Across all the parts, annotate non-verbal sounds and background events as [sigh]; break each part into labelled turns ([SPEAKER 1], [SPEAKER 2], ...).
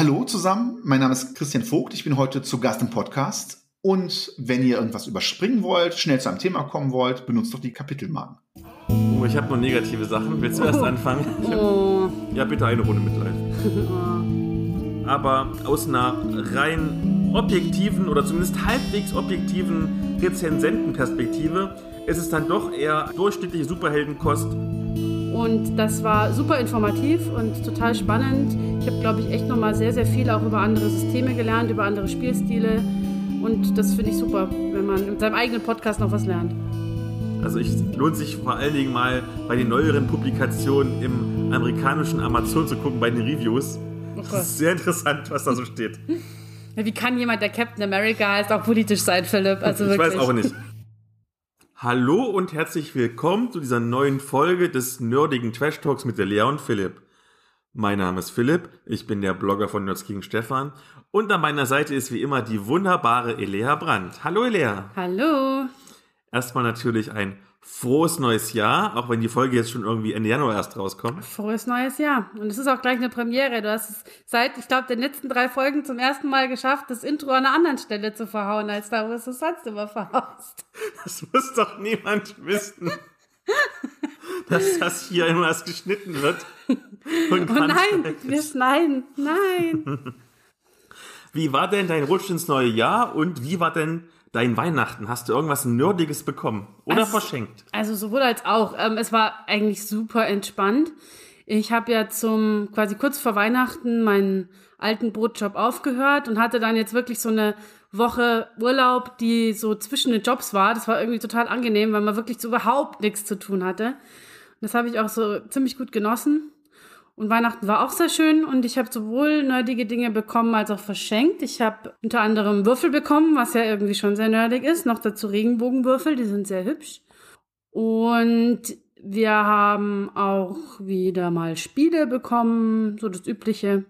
[SPEAKER 1] Hallo zusammen, mein Name ist Christian Vogt, ich bin heute zu Gast im Podcast. Und wenn ihr irgendwas überspringen wollt, schnell zu einem Thema kommen wollt, benutzt doch die Kapitelmarken.
[SPEAKER 2] Oh, ich habe nur negative Sachen. Willst du erst anfangen?
[SPEAKER 3] Oh.
[SPEAKER 2] Ja, bitte eine Runde Mitleid. [laughs] Aber aus einer rein objektiven oder zumindest halbwegs objektiven Rezensentenperspektive ist es dann doch eher durchschnittliche Superheldenkost.
[SPEAKER 3] Und das war super informativ und total spannend. Ich habe, glaube ich, echt nochmal sehr, sehr viel auch über andere Systeme gelernt, über andere Spielstile. Und das finde ich super, wenn man mit seinem eigenen Podcast noch was lernt.
[SPEAKER 2] Also ich lohnt sich vor allen Dingen mal bei den neueren Publikationen im amerikanischen Amazon zu gucken, bei den Reviews. Das ist sehr interessant, was da so steht. [laughs]
[SPEAKER 3] Wie kann jemand, der Captain America heißt, auch politisch sein, Philipp? Also
[SPEAKER 2] ich
[SPEAKER 3] wirklich.
[SPEAKER 2] weiß auch nicht. Hallo und herzlich willkommen zu dieser neuen Folge des nerdigen Trash Talks mit der Lea und Philipp. Mein Name ist Philipp, ich bin der Blogger von Nerds gegen Stefan und an meiner Seite ist wie immer die wunderbare Elea Brandt. Hallo Elea.
[SPEAKER 3] Hallo.
[SPEAKER 2] Erstmal natürlich ein frohes neues Jahr, auch wenn die Folge jetzt schon irgendwie Ende Januar erst rauskommt.
[SPEAKER 3] Frohes neues Jahr. Und es ist auch gleich eine Premiere. Du hast es seit, ich glaube, den letzten drei Folgen zum ersten Mal geschafft, das Intro an einer anderen Stelle zu verhauen, als da, wo es sonst immer verhaust.
[SPEAKER 2] Das muss doch niemand wissen. dass das hier immer erst geschnitten wird. Und
[SPEAKER 3] Oh nein, wir schneiden. Nein.
[SPEAKER 2] Wie war denn dein Rutsch ins neue Jahr und wie war denn dein Weihnachten? Hast du irgendwas Nerdiges bekommen oder
[SPEAKER 3] Also-
[SPEAKER 2] verschenkt?
[SPEAKER 3] Also sowohl als auch. Ähm, es war eigentlich super entspannt. Ich habe ja zum quasi kurz vor Weihnachten meinen alten Brotjob aufgehört und hatte dann jetzt wirklich so eine Woche Urlaub, die so zwischen den Jobs war. Das war irgendwie total angenehm, weil man wirklich so überhaupt nichts zu tun hatte. Und das habe ich auch so ziemlich gut genossen. Und Weihnachten war auch sehr schön und ich habe sowohl nerdige Dinge bekommen als auch verschenkt. Ich habe unter anderem Würfel bekommen, was ja irgendwie schon sehr nerdig ist. Noch dazu Regenbogenwürfel, die sind sehr hübsch. Und wir haben auch wieder mal Spiele bekommen, so das Übliche.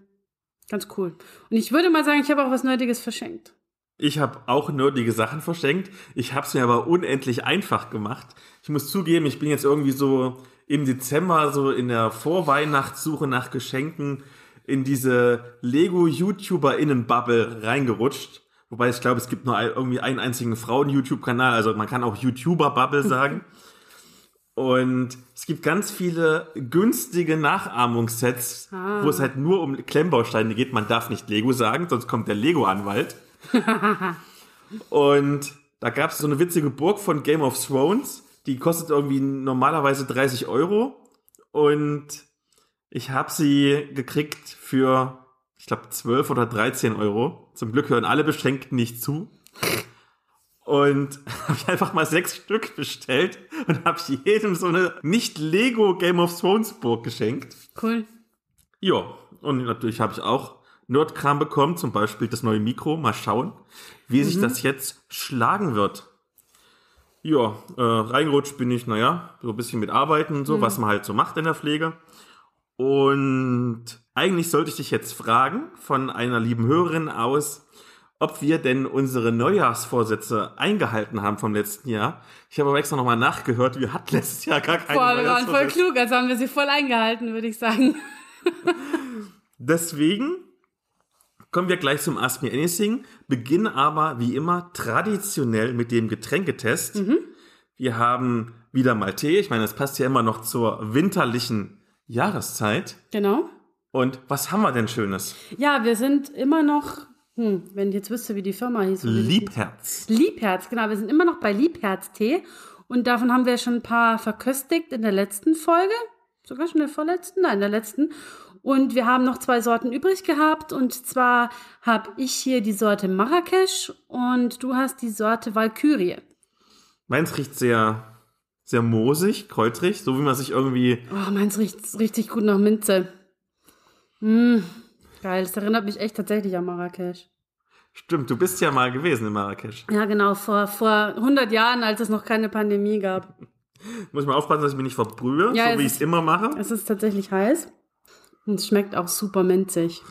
[SPEAKER 3] Ganz cool. Und ich würde mal sagen, ich habe auch was Nerdiges verschenkt.
[SPEAKER 2] Ich habe auch nerdige Sachen verschenkt. Ich habe es mir aber unendlich einfach gemacht. Ich muss zugeben, ich bin jetzt irgendwie so im Dezember so in der Vorweihnachtssuche nach Geschenken in diese Lego-YouTuber-Innen-Bubble reingerutscht. Wobei ich glaube, es gibt nur irgendwie einen einzigen Frauen-YouTube-Kanal. Also man kann auch YouTuber-Bubble sagen. Und es gibt ganz viele günstige Nachahmungssets, wo es halt nur um Klemmbausteine geht. Man darf nicht Lego sagen, sonst kommt der Lego-Anwalt. [laughs] Und da gab es so eine witzige Burg von Game of Thrones, die kostet irgendwie normalerweise 30 Euro. Und ich habe sie gekriegt für, ich glaube, 12 oder 13 Euro. Zum Glück hören alle Beschränkten nicht zu. Und [laughs] habe ich einfach mal sechs Stück bestellt und habe jedem so eine nicht Lego Game of Thrones Burg geschenkt.
[SPEAKER 3] Cool.
[SPEAKER 2] Ja, und natürlich habe ich auch Nerdkram bekommen, zum Beispiel das neue Mikro. Mal schauen, wie sich das jetzt schlagen wird. Ja, äh, reingerutscht bin ich, naja, so ein bisschen mit Arbeiten und so, was man halt so macht in der Pflege. Und eigentlich sollte ich dich jetzt fragen, von einer lieben Hörerin aus, ob wir denn unsere Neujahrsvorsätze eingehalten haben vom letzten Jahr. Ich habe aber extra nochmal nachgehört, wir hatten letztes Jahr gar keine
[SPEAKER 3] Boah, wir waren voll klug, also haben wir sie voll eingehalten, würde ich sagen. [laughs]
[SPEAKER 2] Deswegen kommen wir gleich zum Ask Me Anything, beginnen aber wie immer traditionell mit dem Getränketest. Wir haben wieder mal Tee. Ich meine, das passt ja immer noch zur winterlichen Jahreszeit.
[SPEAKER 3] Genau.
[SPEAKER 2] Und was haben wir denn Schönes?
[SPEAKER 3] Ja, wir sind immer noch, hm, wenn ich jetzt wüsste, wie die Firma hieß.
[SPEAKER 2] Liebherz.
[SPEAKER 3] Liebherz, genau. Wir sind immer noch bei Liebherz-Tee. Und davon haben wir schon ein paar verköstigt in der letzten Folge. Sogar schon in der vorletzten? Nein, in der letzten. Und wir haben noch zwei Sorten übrig gehabt. Und zwar habe ich hier die Sorte Marrakesch und du hast die Sorte Valkyrie.
[SPEAKER 2] Meins riecht sehr, sehr moosig, kräutrig, so wie man sich irgendwie
[SPEAKER 3] Oh, meins riecht richtig gut nach Minze. Mm, geil. Das erinnert mich echt tatsächlich an Marrakesch.
[SPEAKER 2] Stimmt, du bist ja mal gewesen in Marrakesch.
[SPEAKER 3] Ja, genau. Vor, vor 100 Jahren, als es noch keine Pandemie gab. [laughs]
[SPEAKER 2] Muss ich mal aufpassen, dass ich mich nicht verbrühe,
[SPEAKER 3] Ja,
[SPEAKER 2] so wie ich es immer mache.
[SPEAKER 3] Es ist tatsächlich heiß. Und es schmeckt auch super minzig.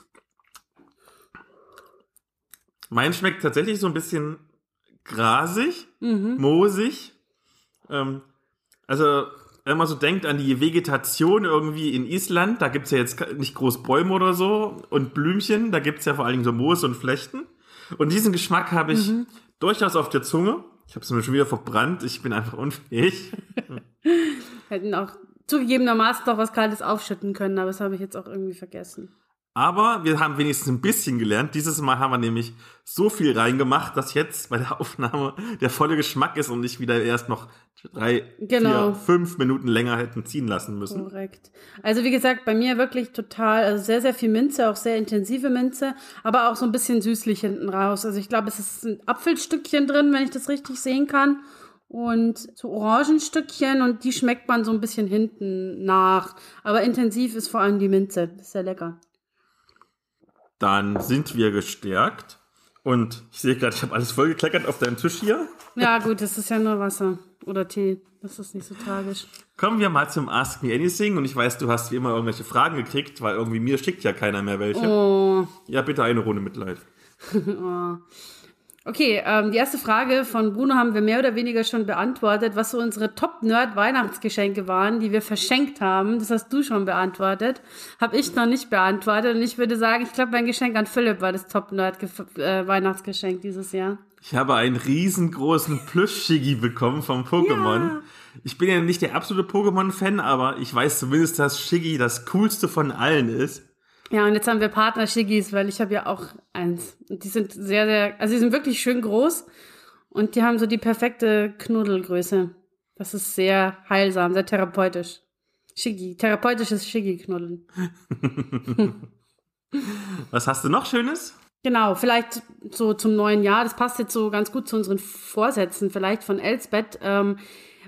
[SPEAKER 2] Mein schmeckt tatsächlich so ein bisschen grasig,
[SPEAKER 3] Mhm.
[SPEAKER 2] moosig. Ähm, also, wenn man so denkt an die Vegetation irgendwie in Island, da gibt's ja jetzt nicht groß Bäume oder so und Blümchen, da gibt's ja vor allen Dingen so Moos und Flechten. Und diesen Geschmack habe ich mhm. durchaus auf der Zunge. Ich habe es mir schon wieder verbrannt, ich bin einfach unfähig. [laughs]
[SPEAKER 3] Hätten auch zugegebenermaßen doch was Kaltes aufschütten können, aber das habe ich jetzt auch irgendwie vergessen.
[SPEAKER 2] Aber wir haben wenigstens ein bisschen gelernt. Dieses Mal haben wir nämlich so viel reingemacht, dass jetzt bei der [laughs] Aufnahme der volle Geschmack ist und nicht wieder erst noch drei, genau. vier, fünf Minuten länger hätten ziehen lassen müssen.
[SPEAKER 3] Korrekt. Also wie gesagt, bei mir wirklich total, also sehr, sehr viel Minze, auch sehr intensive Minze, aber auch so ein bisschen süßlich hinten raus. Also ich glaube, es ist ein Apfelstückchen drin, wenn ich das richtig sehen kann. Und so Orangenstückchen und die schmeckt man so ein bisschen hinten nach. Aber intensiv ist vor allem die Minze. Ist sehr lecker
[SPEAKER 2] dann sind wir gestärkt. Und ich sehe gerade, ich habe alles vollgekleckert auf deinem Tisch hier.
[SPEAKER 3] Ja, gut, das ist ja nur Wasser oder Tee. Das ist nicht so tragisch.
[SPEAKER 2] Kommen wir mal zum Ask Me Anything. Und ich weiß, du hast wie immer irgendwelche Fragen gekriegt, weil irgendwie mir schickt ja keiner mehr welche. Oh. Ja, bitte eine Runde Mitleid. [laughs] oh.
[SPEAKER 3] Okay, ähm, die erste Frage von Bruno haben wir mehr oder weniger schon beantwortet, was so unsere Top-Nerd-Weihnachtsgeschenke waren, die wir verschenkt haben. Das hast du schon beantwortet. Habe ich noch nicht beantwortet. Und ich würde sagen, ich glaube, mein Geschenk an Philipp war das Top-Nerd-Weihnachtsgeschenk äh, dieses Jahr.
[SPEAKER 2] Ich habe einen riesengroßen Plüsch-Shiggy bekommen vom Pokémon. Ja. Ich bin ja nicht der absolute Pokémon-Fan, aber ich weiß zumindest, dass Shiggy das coolste von allen ist.
[SPEAKER 3] Ja, und jetzt haben wir Partner-Shiggies, weil ich habe ja auch eins. Und die sind sehr, sehr, also die sind wirklich schön groß und die haben so die perfekte Knuddelgröße. Das ist sehr heilsam, sehr therapeutisch. Shiggy, therapeutisches Shiggy-Knuddeln. [laughs]
[SPEAKER 2] Was hast du noch Schönes?
[SPEAKER 3] Genau, vielleicht so zum neuen Jahr. Das passt jetzt so ganz gut zu unseren Vorsätzen, vielleicht von Elsbeth. Ähm,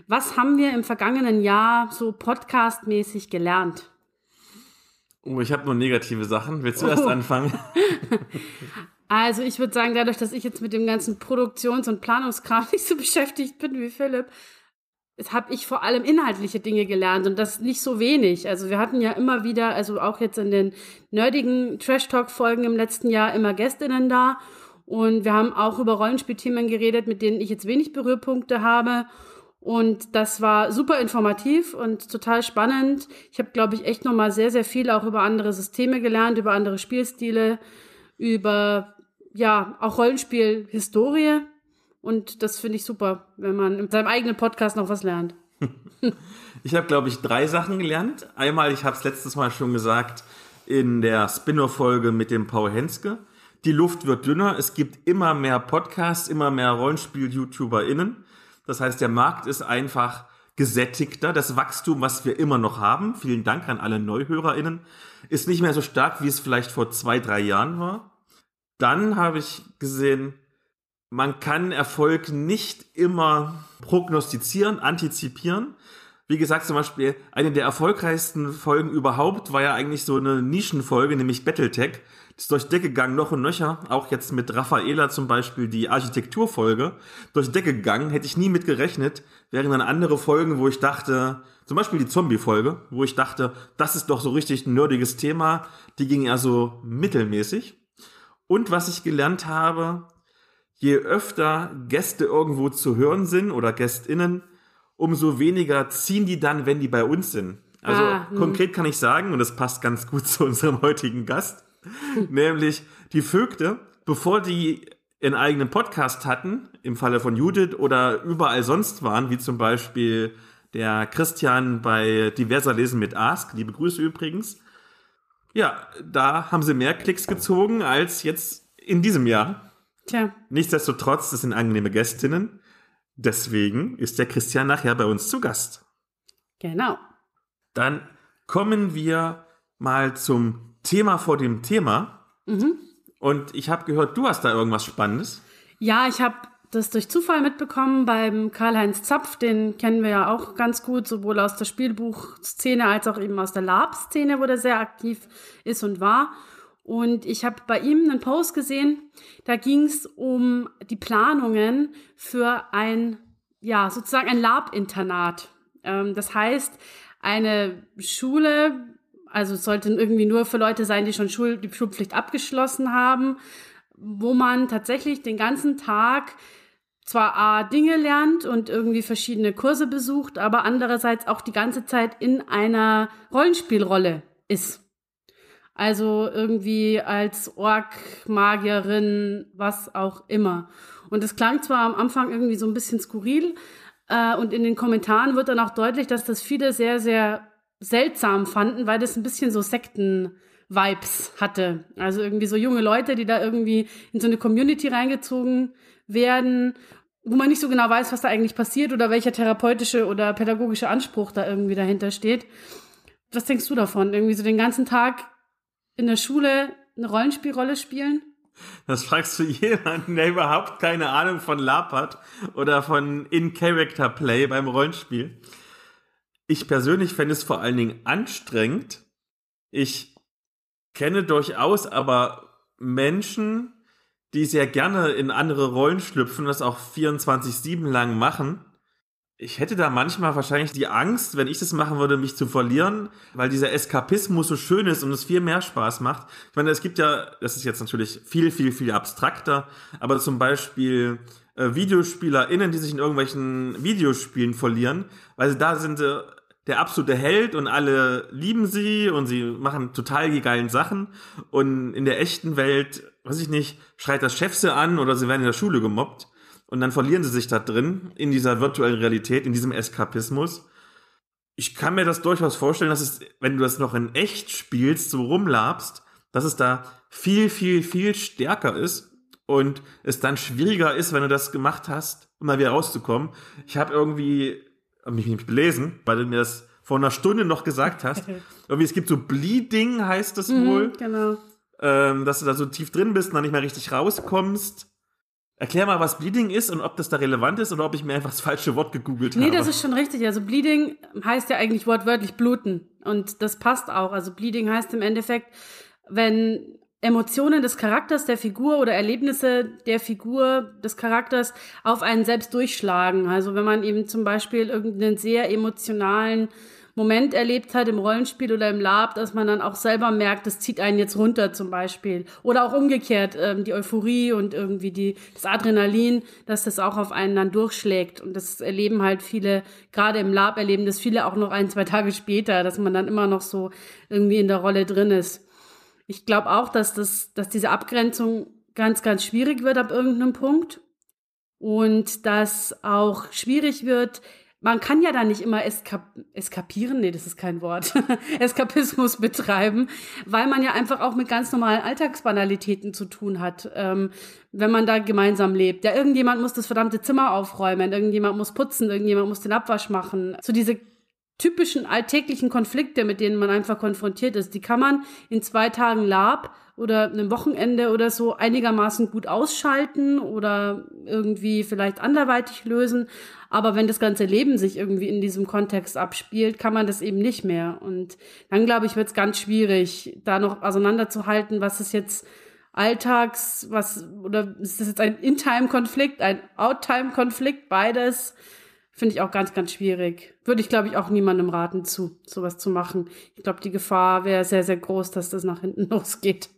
[SPEAKER 3] was haben wir im vergangenen Jahr so podcastmäßig gelernt?
[SPEAKER 2] Oh, ich habe nur negative Sachen. Willst du oh. erst anfangen? [laughs]
[SPEAKER 3] Also ich würde sagen, dadurch, dass ich jetzt mit dem ganzen Produktions- und Planungskram [laughs] nicht so beschäftigt bin wie Philipp, habe ich vor allem inhaltliche Dinge gelernt und das nicht so wenig. Also wir hatten ja immer wieder, also auch jetzt in den nerdigen Trash-Talk-Folgen im letzten Jahr immer Gästinnen da und wir haben auch über Rollenspielthemen geredet, mit denen ich jetzt wenig Berührpunkte habe. Und das war super informativ und total spannend. Ich habe, glaube ich, echt nochmal sehr, sehr viel auch über andere Systeme gelernt, über andere Spielstile, über ja auch Rollenspiel-Historie. Und das finde ich super, wenn man in seinem eigenen Podcast noch was lernt. [laughs]
[SPEAKER 2] ich habe, glaube ich, drei Sachen gelernt. Einmal, ich habe es letztes Mal schon gesagt, in der Spin-off-Folge mit dem Paul Henske. Die Luft wird dünner. Es gibt immer mehr Podcasts, immer mehr Rollenspiel-YouTuberInnen. Das heißt, der Markt ist einfach gesättigter. Das Wachstum, was wir immer noch haben, vielen Dank an alle NeuhörerInnen, ist nicht mehr so stark, wie es vielleicht vor zwei, drei Jahren war. Dann habe ich gesehen, man kann Erfolg nicht immer prognostizieren, antizipieren. Wie gesagt, zum Beispiel eine der erfolgreichsten Folgen überhaupt war ja eigentlich so eine Nischenfolge, nämlich Battletech ist durch Decke gegangen, noch und nöcher. Auch jetzt mit Raffaela zum Beispiel die Architekturfolge. Durch Decke gegangen, hätte ich nie mit gerechnet. Während dann andere Folgen, wo ich dachte, zum Beispiel die Zombie-Folge, wo ich dachte, das ist doch so richtig ein nerdiges Thema. Die ging eher so mittelmäßig. Und was ich gelernt habe, je öfter Gäste irgendwo zu hören sind oder GästInnen, umso weniger ziehen die dann, wenn die bei uns sind. Also ah, hm. konkret kann ich sagen, und das passt ganz gut [laughs] zu unserem heutigen Gast, Nämlich die Vögte, bevor die einen eigenen Podcast hatten, im Falle von Judith oder überall sonst waren, wie zum Beispiel der Christian bei Diverser Lesen mit Ask, liebe Grüße übrigens. Ja, da haben sie mehr Klicks gezogen als jetzt in diesem Jahr. Tja. Nichtsdestotrotz, das sind angenehme Gästinnen. Deswegen ist der Christian nachher bei uns zu Gast.
[SPEAKER 3] Genau.
[SPEAKER 2] Dann kommen wir mal zum Thema vor dem Thema. Mhm. Und ich habe gehört, du hast da irgendwas Spannendes.
[SPEAKER 3] Ja, ich habe das durch Zufall mitbekommen beim Karl-Heinz Zapf. Den kennen wir ja auch ganz gut, sowohl aus der Spielbuchszene als auch eben aus der Lab-Szene, wo der sehr aktiv ist und war. Und ich habe bei ihm einen Post gesehen, da ging es um die Planungen für ein, ja, sozusagen ein Lab-Internat. Ähm, das heißt, eine Schule, also es sollte irgendwie nur für Leute sein, die schon Schul die Schulpflicht abgeschlossen haben, wo man tatsächlich den ganzen Tag zwar A, Dinge lernt und irgendwie verschiedene Kurse besucht, aber andererseits auch die ganze Zeit in einer Rollenspielrolle ist. Also irgendwie als Ork, Magierin, was auch immer. Und es klang zwar am Anfang irgendwie so ein bisschen skurril, äh, und in den Kommentaren wird dann auch deutlich, dass das viele sehr, sehr seltsam fanden, weil das ein bisschen so Sekten-Vibes hatte. Also irgendwie so junge Leute, die da irgendwie in so eine Community reingezogen werden, wo man nicht so genau weiß, was da eigentlich passiert oder welcher therapeutische oder pädagogische Anspruch da irgendwie dahinter steht. Was denkst du davon? Irgendwie so den ganzen Tag in der Schule eine Rollenspielrolle spielen?
[SPEAKER 2] Das fragst du jemanden, der überhaupt keine Ahnung von Lab hat oder von In-Character-Play beim Rollenspiel. Ich persönlich fände es vor allen Dingen anstrengend. Ich kenne durchaus aber Menschen, die sehr gerne in andere Rollen schlüpfen das auch 24-7 lang machen ich hätte da manchmal wahrscheinlich die Angst, wenn ich das machen würde, mich zu verlieren, weil dieser Eskapismus so schön ist und es viel mehr Spaß macht. Ich meine, es gibt ja, das ist jetzt natürlich viel, viel, viel abstrakter, aber zum Beispiel äh, VideospielerInnen, die sich in irgendwelchen Videospielen verlieren, weil da sind sie äh, der absolute Held und alle lieben sie und sie machen total die geilen Sachen und in der echten Welt, weiß ich nicht, schreit das Chef sie an oder sie werden in der Schule gemobbt und dann verlieren sie sich da drin, in dieser virtuellen Realität, in diesem Eskapismus. Ich kann mir das durchaus vorstellen, dass es, wenn du das noch in echt spielst, so rumlabst, dass es da viel, viel, viel stärker ist und es dann schwieriger ist, wenn du das gemacht hast, um mal wieder rauszukommen. Ich habe irgendwie, hab mich nicht belesen, weil du mir das vor einer Stunde noch gesagt hast. [laughs] irgendwie, es gibt so Bleeding, heißt das mhm, wohl.
[SPEAKER 3] Genau.
[SPEAKER 2] Ähm, dass du da so tief drin bist und dann nicht mehr richtig rauskommst. Erklär mal, was Bleeding ist und ob das da relevant ist oder ob ich mir einfach das falsche Wort gegoogelt
[SPEAKER 3] nee,
[SPEAKER 2] habe.
[SPEAKER 3] Nee, das ist schon richtig. Also Bleeding heißt ja eigentlich wortwörtlich bluten. Und das passt auch. Also Bleeding heißt im Endeffekt, wenn Emotionen des Charakters der Figur oder Erlebnisse der Figur des Charakters auf einen selbst durchschlagen. Also wenn man eben zum Beispiel irgendeinen sehr emotionalen Moment erlebt hat im Rollenspiel oder im Lab, dass man dann auch selber merkt, das zieht einen jetzt runter zum Beispiel. Oder auch umgekehrt, ähm, die Euphorie und irgendwie die, das Adrenalin, dass das auch auf einen dann durchschlägt. Und das erleben halt viele, gerade im Lab erleben das viele auch noch ein, zwei Tage später, dass man dann immer noch so irgendwie in der Rolle drin ist. Ich glaube auch, dass das, dass diese Abgrenzung ganz, ganz schwierig wird ab irgendeinem Punkt. Und dass auch schwierig wird, man kann ja da nicht immer eskap eskapieren, nee, das ist kein Wort, [laughs] Eskapismus betreiben, weil man ja einfach auch mit ganz normalen Alltagsbanalitäten zu tun hat, ähm, wenn man da gemeinsam lebt. Ja, irgendjemand muss das verdammte Zimmer aufräumen, irgendjemand muss putzen, irgendjemand muss den Abwasch machen. So diese typischen alltäglichen Konflikte, mit denen man einfach konfrontiert ist, die kann man in zwei Tagen Lab oder einem Wochenende oder so einigermaßen gut ausschalten oder irgendwie vielleicht anderweitig lösen. Aber wenn das ganze Leben sich irgendwie in diesem Kontext abspielt, kann man das eben nicht mehr. Und dann, glaube ich, wird es ganz schwierig, da noch auseinanderzuhalten, was ist jetzt Alltags, was, oder ist das jetzt ein In-Time-Konflikt, ein Out-Time-Konflikt, beides finde ich auch ganz, ganz schwierig. Würde ich, glaube ich, auch niemandem raten zu, sowas zu machen. Ich glaube, die Gefahr wäre sehr, sehr groß, dass das nach hinten [laughs] losgeht.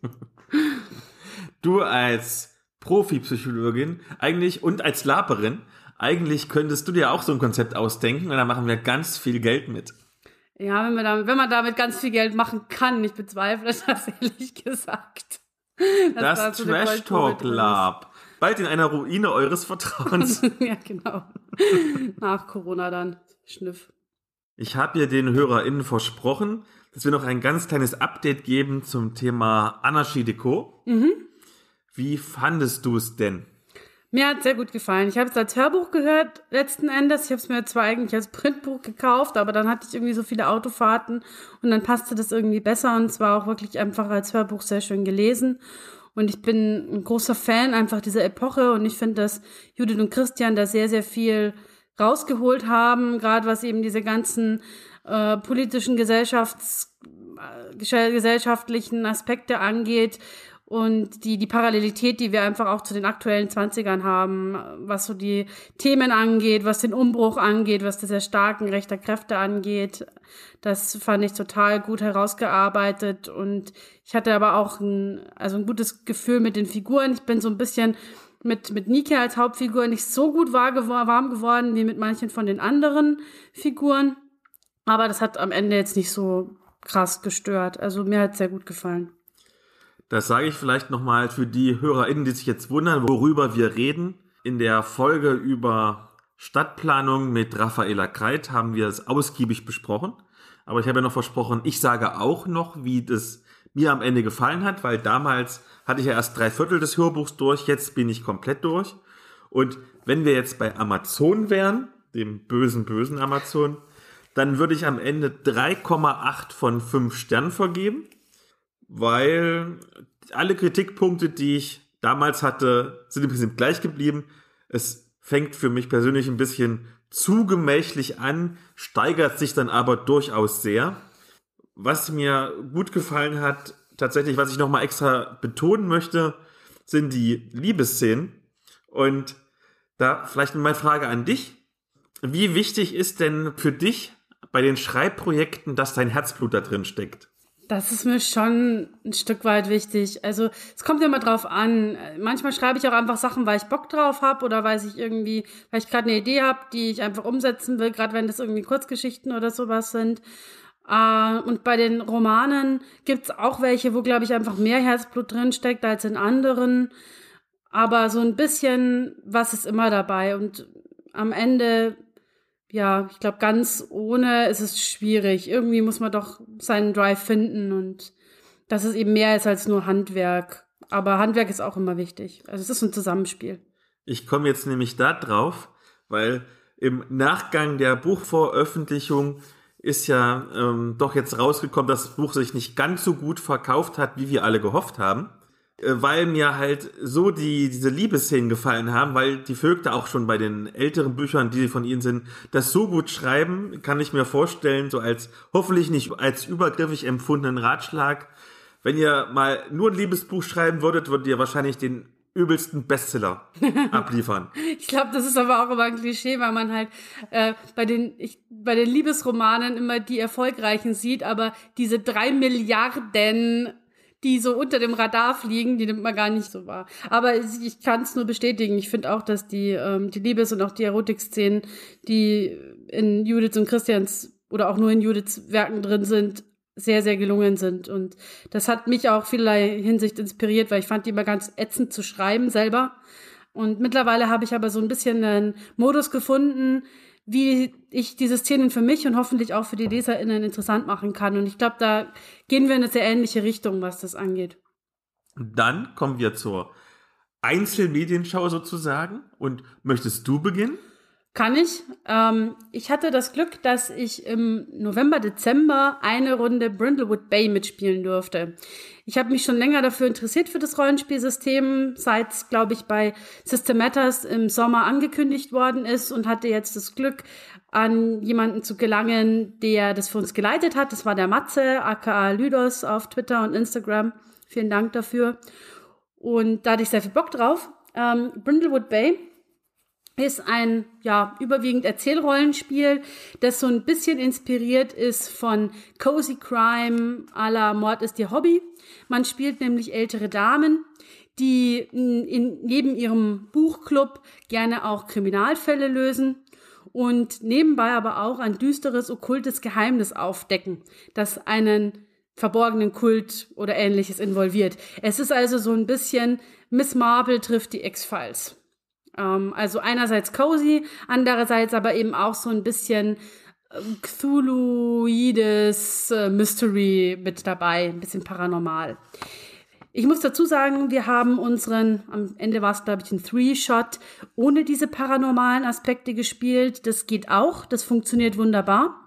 [SPEAKER 2] Du als Profi-Psychologin eigentlich und als Laperin eigentlich könntest du dir auch so ein Konzept ausdenken und da machen wir ganz viel Geld mit.
[SPEAKER 3] Ja, wenn man damit, wenn man damit ganz viel Geld machen kann, ich bezweifle [laughs] das ehrlich gesagt.
[SPEAKER 2] Das, das Trash Talk Lab. Bald in einer Ruine eures Vertrauens. [laughs]
[SPEAKER 3] ja, genau. [laughs] Nach Corona dann. Schniff.
[SPEAKER 2] Ich habe ja den HörerInnen versprochen, dass wir noch ein ganz kleines Update geben zum Thema Anarchie Deco. Mhm. Wie fandest du es denn?
[SPEAKER 3] Mir hat sehr gut gefallen. Ich habe es als Hörbuch gehört, letzten Endes. Ich habe es mir zwar eigentlich als Printbuch gekauft, aber dann hatte ich irgendwie so viele Autofahrten und dann passte das irgendwie besser und es war auch wirklich einfach als Hörbuch sehr schön gelesen. Und ich bin ein großer Fan einfach dieser Epoche und ich finde, dass Judith und Christian da sehr, sehr viel rausgeholt haben, gerade was eben diese ganzen äh, politischen Gesellschafts äh, gesellschaftlichen Aspekte angeht und die, die Parallelität, die wir einfach auch zu den aktuellen Zwanzigern haben, was so die Themen angeht, was den Umbruch angeht, was das Erstarken rechter Kräfte angeht. Das fand ich total gut herausgearbeitet und ich hatte aber auch ein, also ein gutes Gefühl mit den Figuren. Ich bin so ein bisschen mit, mit Nike als Hauptfigur nicht so gut war, warm geworden wie mit manchen von den anderen Figuren. Aber das hat am Ende jetzt nicht so krass gestört. Also mir hat es sehr gut gefallen.
[SPEAKER 2] Das sage ich vielleicht nochmal für die HörerInnen, die sich jetzt wundern, worüber wir reden. In der Folge über Stadtplanung mit Raffaela Kreit haben wir es ausgiebig besprochen. Aber ich habe ja noch versprochen, ich sage auch noch, wie das mir am Ende gefallen hat, weil damals hatte ich ja erst drei Viertel des Hörbuchs durch, jetzt bin ich komplett durch. Und wenn wir jetzt bei Amazon wären, dem bösen, bösen Amazon, dann würde ich am Ende 3,8 von 5 Sternen vergeben, weil alle Kritikpunkte, die ich damals hatte, sind im Prinzip gleich geblieben. Es fängt für mich persönlich ein bisschen zu gemächlich an, steigert sich dann aber durchaus sehr. Was mir gut gefallen hat, tatsächlich, was ich nochmal extra betonen möchte, sind die Liebesszenen. Und da vielleicht meine Frage an dich. Wie wichtig ist denn für dich bei den Schreibprojekten, dass dein Herzblut da drin steckt?
[SPEAKER 3] Das ist mir schon ein Stück weit wichtig. Also es kommt immer drauf an. Manchmal schreibe ich auch einfach Sachen, weil ich Bock drauf habe oder weil ich irgendwie, weil ich gerade eine Idee habe, die ich einfach umsetzen will, gerade wenn das irgendwie Kurzgeschichten oder sowas sind. Uh, und bei den Romanen gibt's auch welche, wo, glaube ich, einfach mehr Herzblut drin steckt als in anderen. Aber so ein bisschen was ist immer dabei. Und am Ende ja, ich glaube, ganz ohne ist es schwierig. Irgendwie muss man doch seinen Drive finden und das ist eben mehr ist als nur Handwerk. Aber Handwerk ist auch immer wichtig. Also es ist ein Zusammenspiel.
[SPEAKER 2] Ich komme jetzt nämlich da drauf, weil im Nachgang der Buchveröffentlichung ist ja ähm, doch jetzt rausgekommen, dass das Buch sich nicht ganz so gut verkauft hat, wie wir alle gehofft haben. Äh, weil mir halt so die, diese Liebesszenen gefallen haben, weil die Vögte auch schon bei den älteren Büchern, die von ihnen sind, das so gut schreiben, kann ich mir vorstellen, so als hoffentlich nicht als übergriffig empfundenen Ratschlag. Wenn ihr mal nur ein Liebesbuch schreiben würdet, würdet ihr wahrscheinlich den übelsten Bestseller [laughs] abliefern.
[SPEAKER 3] ich glaube, das ist aber auch immer ein Klischee, weil man halt äh, bei den ich, bei den Liebesromanen immer die erfolgreichen sieht, aber diese drei Milliarden die so unter dem Radar fliegen, die nimmt man gar nicht so wahr. Aber ich kann es nur bestätigen. Ich finde auch, dass die, ähm, die Liebes- und auch die Erotik-Szenen, die in Judiths und Christians oder auch nur in Judiths Werken drin sind, sehr, sehr gelungen sind. Und das hat mich auch vielerlei Hinsicht inspiriert, weil ich fand die immer ganz ätzend zu schreiben selber. Und mittlerweile habe ich aber so ein bisschen einen Modus gefunden, wie ich diese Szenen für mich und hoffentlich auch für die LeserInnen interessant machen kann. Und ich glaube, da gehen wir in eine sehr ähnliche Richtung, was das angeht.
[SPEAKER 2] Dann kommen wir zur Einzelmedienschau sozusagen. Und möchtest du beginnen?
[SPEAKER 3] Kann ich. Ähm, ich hatte das Glück, dass ich im November, Dezember eine Runde Brindlewood Bay mitspielen durfte. Ich habe mich schon länger dafür interessiert für das Rollenspielsystem, seit es, glaube ich, bei System Matters im Sommer angekündigt worden ist und hatte jetzt das Glück, an jemanden zu gelangen, der das für uns geleitet hat. Das war der Matze, aka Lydos auf Twitter und Instagram. Vielen Dank dafür. Und da hatte ich sehr viel Bock drauf. Ähm, Brindlewood Bay ist ein ja überwiegend Erzählrollenspiel, das so ein bisschen inspiriert ist von Cozy Crime à la Mord ist ihr Hobby. Man spielt nämlich ältere Damen, die in, in, neben ihrem Buchclub gerne auch Kriminalfälle lösen und nebenbei aber auch ein düsteres, okkultes Geheimnis aufdecken, das einen verborgenen Kult oder ähnliches involviert. Es ist also so ein bisschen Miss Marple trifft die X-Files. Ähm, also einerseits cozy, andererseits aber eben auch so ein bisschen ähm, Cthulhuides äh, Mystery mit dabei, ein bisschen paranormal. Ich muss dazu sagen, wir haben unseren, am Ende war es, glaube ich, ein Three-Shot ohne diese paranormalen Aspekte gespielt. Das geht auch, das funktioniert wunderbar.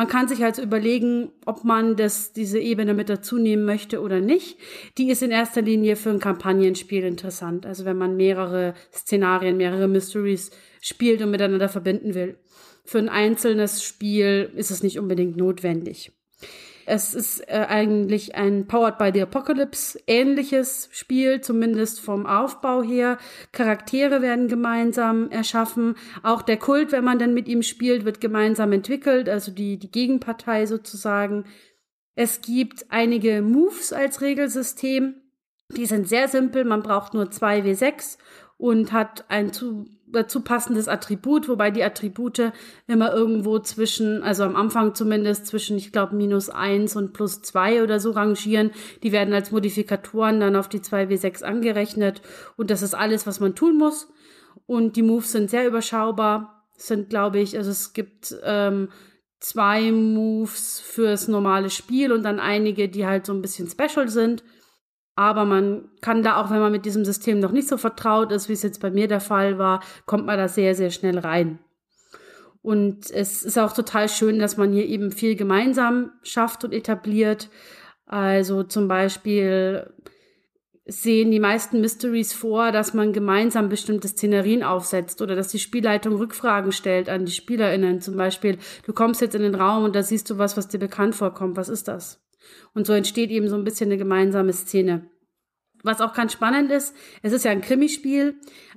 [SPEAKER 3] Man kann sich also überlegen, ob man das, diese Ebene mit dazu nehmen möchte oder nicht. Die ist in erster Linie für ein Kampagnenspiel interessant. Also wenn man mehrere Szenarien, mehrere Mysteries spielt und miteinander verbinden will. Für ein einzelnes Spiel ist es nicht unbedingt notwendig. Es ist äh, eigentlich ein Powered by the Apocalypse ähnliches Spiel, zumindest vom Aufbau her. Charaktere werden gemeinsam erschaffen. Auch der Kult, wenn man dann mit ihm spielt, wird gemeinsam entwickelt, also die, die Gegenpartei sozusagen. Es gibt einige Moves als Regelsystem. Die sind sehr simpel, man braucht nur zwei W6 und hat ein zu, dazu passendes Attribut, wobei die Attribute immer irgendwo zwischen, also am Anfang zumindest zwischen, ich glaube, minus eins und plus zwei oder so rangieren. Die werden als Modifikatoren dann auf die zwei W6 angerechnet und das ist alles, was man tun muss. Und die Moves sind sehr überschaubar, sind, glaube ich, also es gibt ähm, zwei Moves fürs normale Spiel und dann einige, die halt so ein bisschen special sind. Aber man kann da auch, wenn man mit diesem System noch nicht so vertraut ist, wie es jetzt bei mir der Fall war, kommt man da sehr, sehr schnell rein. Und es ist auch total schön, dass man hier eben viel gemeinsam schafft und etabliert. Also zum Beispiel sehen die meisten Mysteries vor, dass man gemeinsam bestimmte Szenerien aufsetzt oder dass die Spielleitung Rückfragen stellt an die SpielerInnen. Zum Beispiel, du kommst jetzt in den Raum und da siehst du was, was dir bekannt vorkommt. Was ist das? Und so entsteht eben so ein bisschen eine gemeinsame Szene. Was auch ganz spannend ist, es ist ja ein Krimispiel,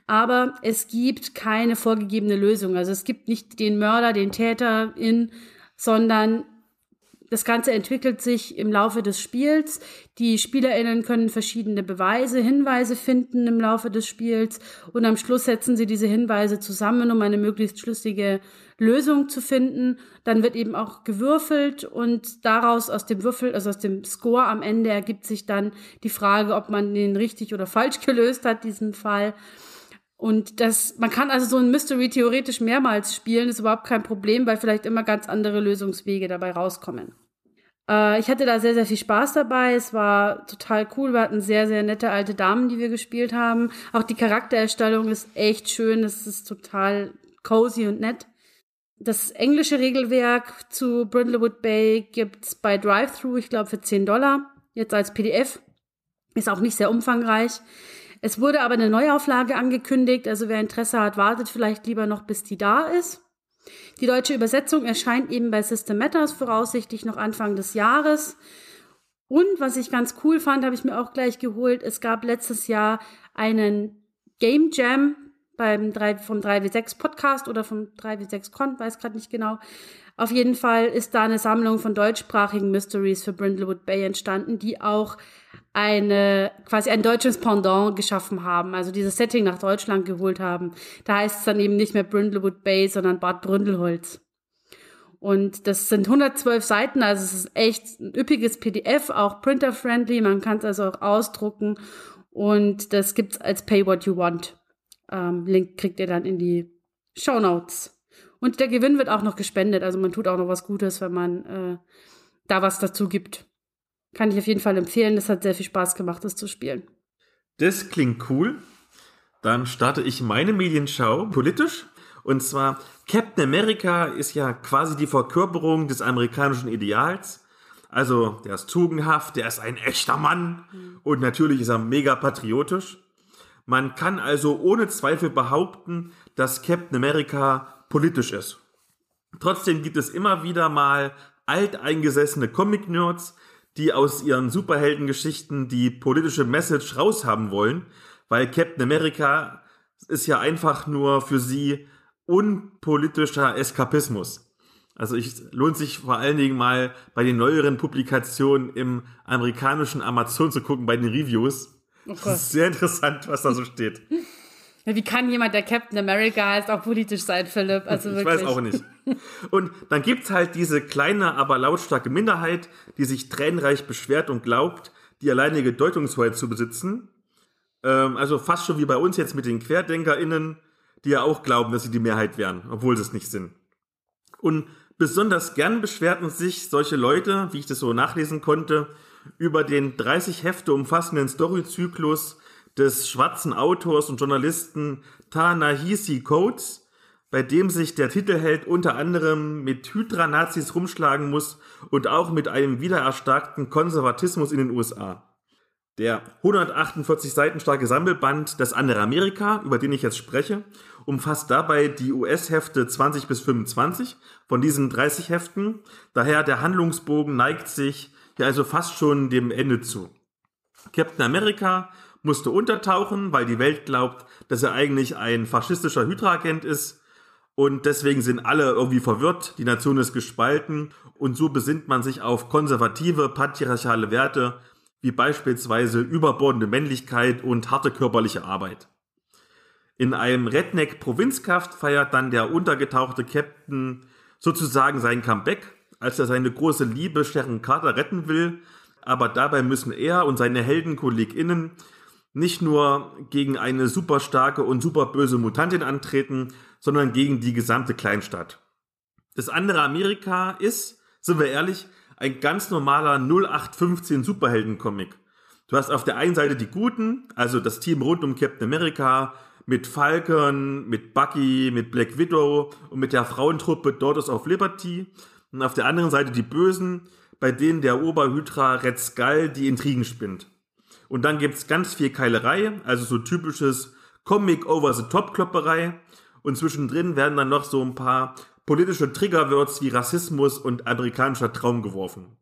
[SPEAKER 3] aber es gibt keine vorgegebene Lösung. Also es gibt nicht den Mörder, den Täter in, sondern das Ganze entwickelt sich im Laufe des Spiels. Die SpielerInnen können verschiedene Beweise, Hinweise finden im Laufe des Spiels und am Schluss setzen sie diese Hinweise zusammen, um eine möglichst schlüssige Lösung zu finden. Dann wird eben auch gewürfelt und daraus aus dem Würfel, also aus dem Score am Ende ergibt sich dann die Frage, ob man den richtig oder falsch gelöst hat, diesen Fall. Und das, man kann also so ein Mystery theoretisch mehrmals spielen, ist überhaupt kein Problem, weil vielleicht immer ganz andere Lösungswege dabei rauskommen. Äh, ich hatte da sehr, sehr viel Spaß dabei. Es war total cool. Wir hatten sehr, sehr nette alte Damen, die wir gespielt haben. Auch die Charaktererstellung ist echt schön. Es ist total cozy und nett. Das englische Regelwerk zu Brindlewood Bay gibt's bei Drive-Thru, ich glaube, für 10 Dollar. Jetzt als PDF. Ist auch nicht sehr umfangreich. Es wurde aber eine Neuauflage angekündigt. Also wer Interesse hat, wartet vielleicht lieber noch, bis die da ist. Die deutsche Übersetzung erscheint eben bei System Matters voraussichtlich noch Anfang des Jahres. Und was ich ganz cool fand, habe ich mir auch gleich geholt. Es gab letztes Jahr einen Game Jam beim 3, vom 3W6 Podcast oder vom 3W6 Con, weiß gerade nicht genau. Auf jeden Fall ist da eine Sammlung von deutschsprachigen Mysteries für Brindlewood Bay entstanden, die auch eine, quasi ein deutsches Pendant geschaffen haben, also dieses Setting nach Deutschland geholt haben. Da heißt es dann eben nicht mehr Brindlewood Bay, sondern Bad Bründelholz. Und das sind 112 Seiten, also es ist echt ein üppiges PDF, auch printer-friendly, man kann es also auch ausdrucken und das gibt's als Pay What You Want. Ähm, Link kriegt ihr dann in die Show Notes. Und der Gewinn wird auch noch gespendet, also man tut auch noch was Gutes, wenn man äh, da was dazu gibt. Kann ich auf jeden Fall empfehlen. Das hat sehr viel Spaß gemacht, das zu spielen.
[SPEAKER 2] Das klingt cool. Dann starte ich meine Medienschau politisch. Und zwar, Captain America ist ja quasi die Verkörperung des amerikanischen Ideals. Also, der ist tugendhaft, der ist ein echter Mann und natürlich ist er mega patriotisch. Man kann also ohne Zweifel behaupten, dass Captain America politisch ist. Trotzdem gibt es immer wieder mal alteingesessene Comic-Nerds, die aus ihren Superheldengeschichten die politische Message raushaben wollen, weil Captain America ist ja einfach nur für sie unpolitischer Eskapismus. Also ich lohnt sich vor allen Dingen mal bei den neueren Publikationen im amerikanischen Amazon zu gucken, bei den Reviews. Oh sehr interessant, was da so steht.
[SPEAKER 3] Wie kann jemand, der Captain America heißt, auch politisch sein, Philipp? Also
[SPEAKER 2] ich weiß auch nicht. Und dann gibt's halt diese kleine, aber lautstarke Minderheit, die sich tränenreich beschwert und glaubt, die alleinige Deutungshoheit zu besitzen. Ähm, also fast schon wie bei uns jetzt mit den QuerdenkerInnen, die ja auch glauben, dass sie die Mehrheit wären, obwohl sie es nicht sind. Und besonders gern beschwerten sich solche Leute, wie ich das so nachlesen konnte, über den 30 Hefte umfassenden Storyzyklus des schwarzen Autors und Journalisten Ta-Nehisi Coates, bei dem sich der Titelheld unter anderem mit Hydra-Nazis rumschlagen muss und auch mit einem wiedererstarkten Konservatismus in den USA. Der 148 Seiten starke Sammelband Das andere Amerika, über den ich jetzt spreche, umfasst dabei die US-Hefte 20 bis 25 von diesen 30 Heften. Daher der Handlungsbogen neigt sich ja also fast schon dem Ende zu. Captain America musste untertauchen, weil die Welt glaubt, dass er eigentlich ein faschistischer Hydra-Agent ist. Und deswegen sind alle irgendwie verwirrt, die Nation ist gespalten und so besinnt man sich auf konservative, patriarchale Werte wie beispielsweise überbordende Männlichkeit und harte körperliche Arbeit. In einem Redneck-Provinzkaft feiert dann der untergetauchte Captain sozusagen sein Comeback, als er seine große Liebe Sharon Carter retten will, aber dabei müssen er und seine HeldenkollegInnen nicht nur gegen eine super starke und super böse Mutantin antreten, sondern gegen die gesamte Kleinstadt. Das andere Amerika ist, sind wir ehrlich, ein ganz normaler 0815 Superhelden-Comic. Du hast auf der einen Seite die Guten, also das Team rund um Captain America, mit Falcon, mit Bucky, mit Black Widow und mit der Frauentruppe Daughters of Liberty. Und auf der anderen Seite die Bösen, bei denen der Oberhydra Red Skull die Intrigen spinnt. Und dann gibt's ganz viel Keilerei, also so typisches Comic over the top Klopperei. Und zwischendrin werden dann noch so ein paar politische Triggerwords wie Rassismus und amerikanischer Traum geworfen.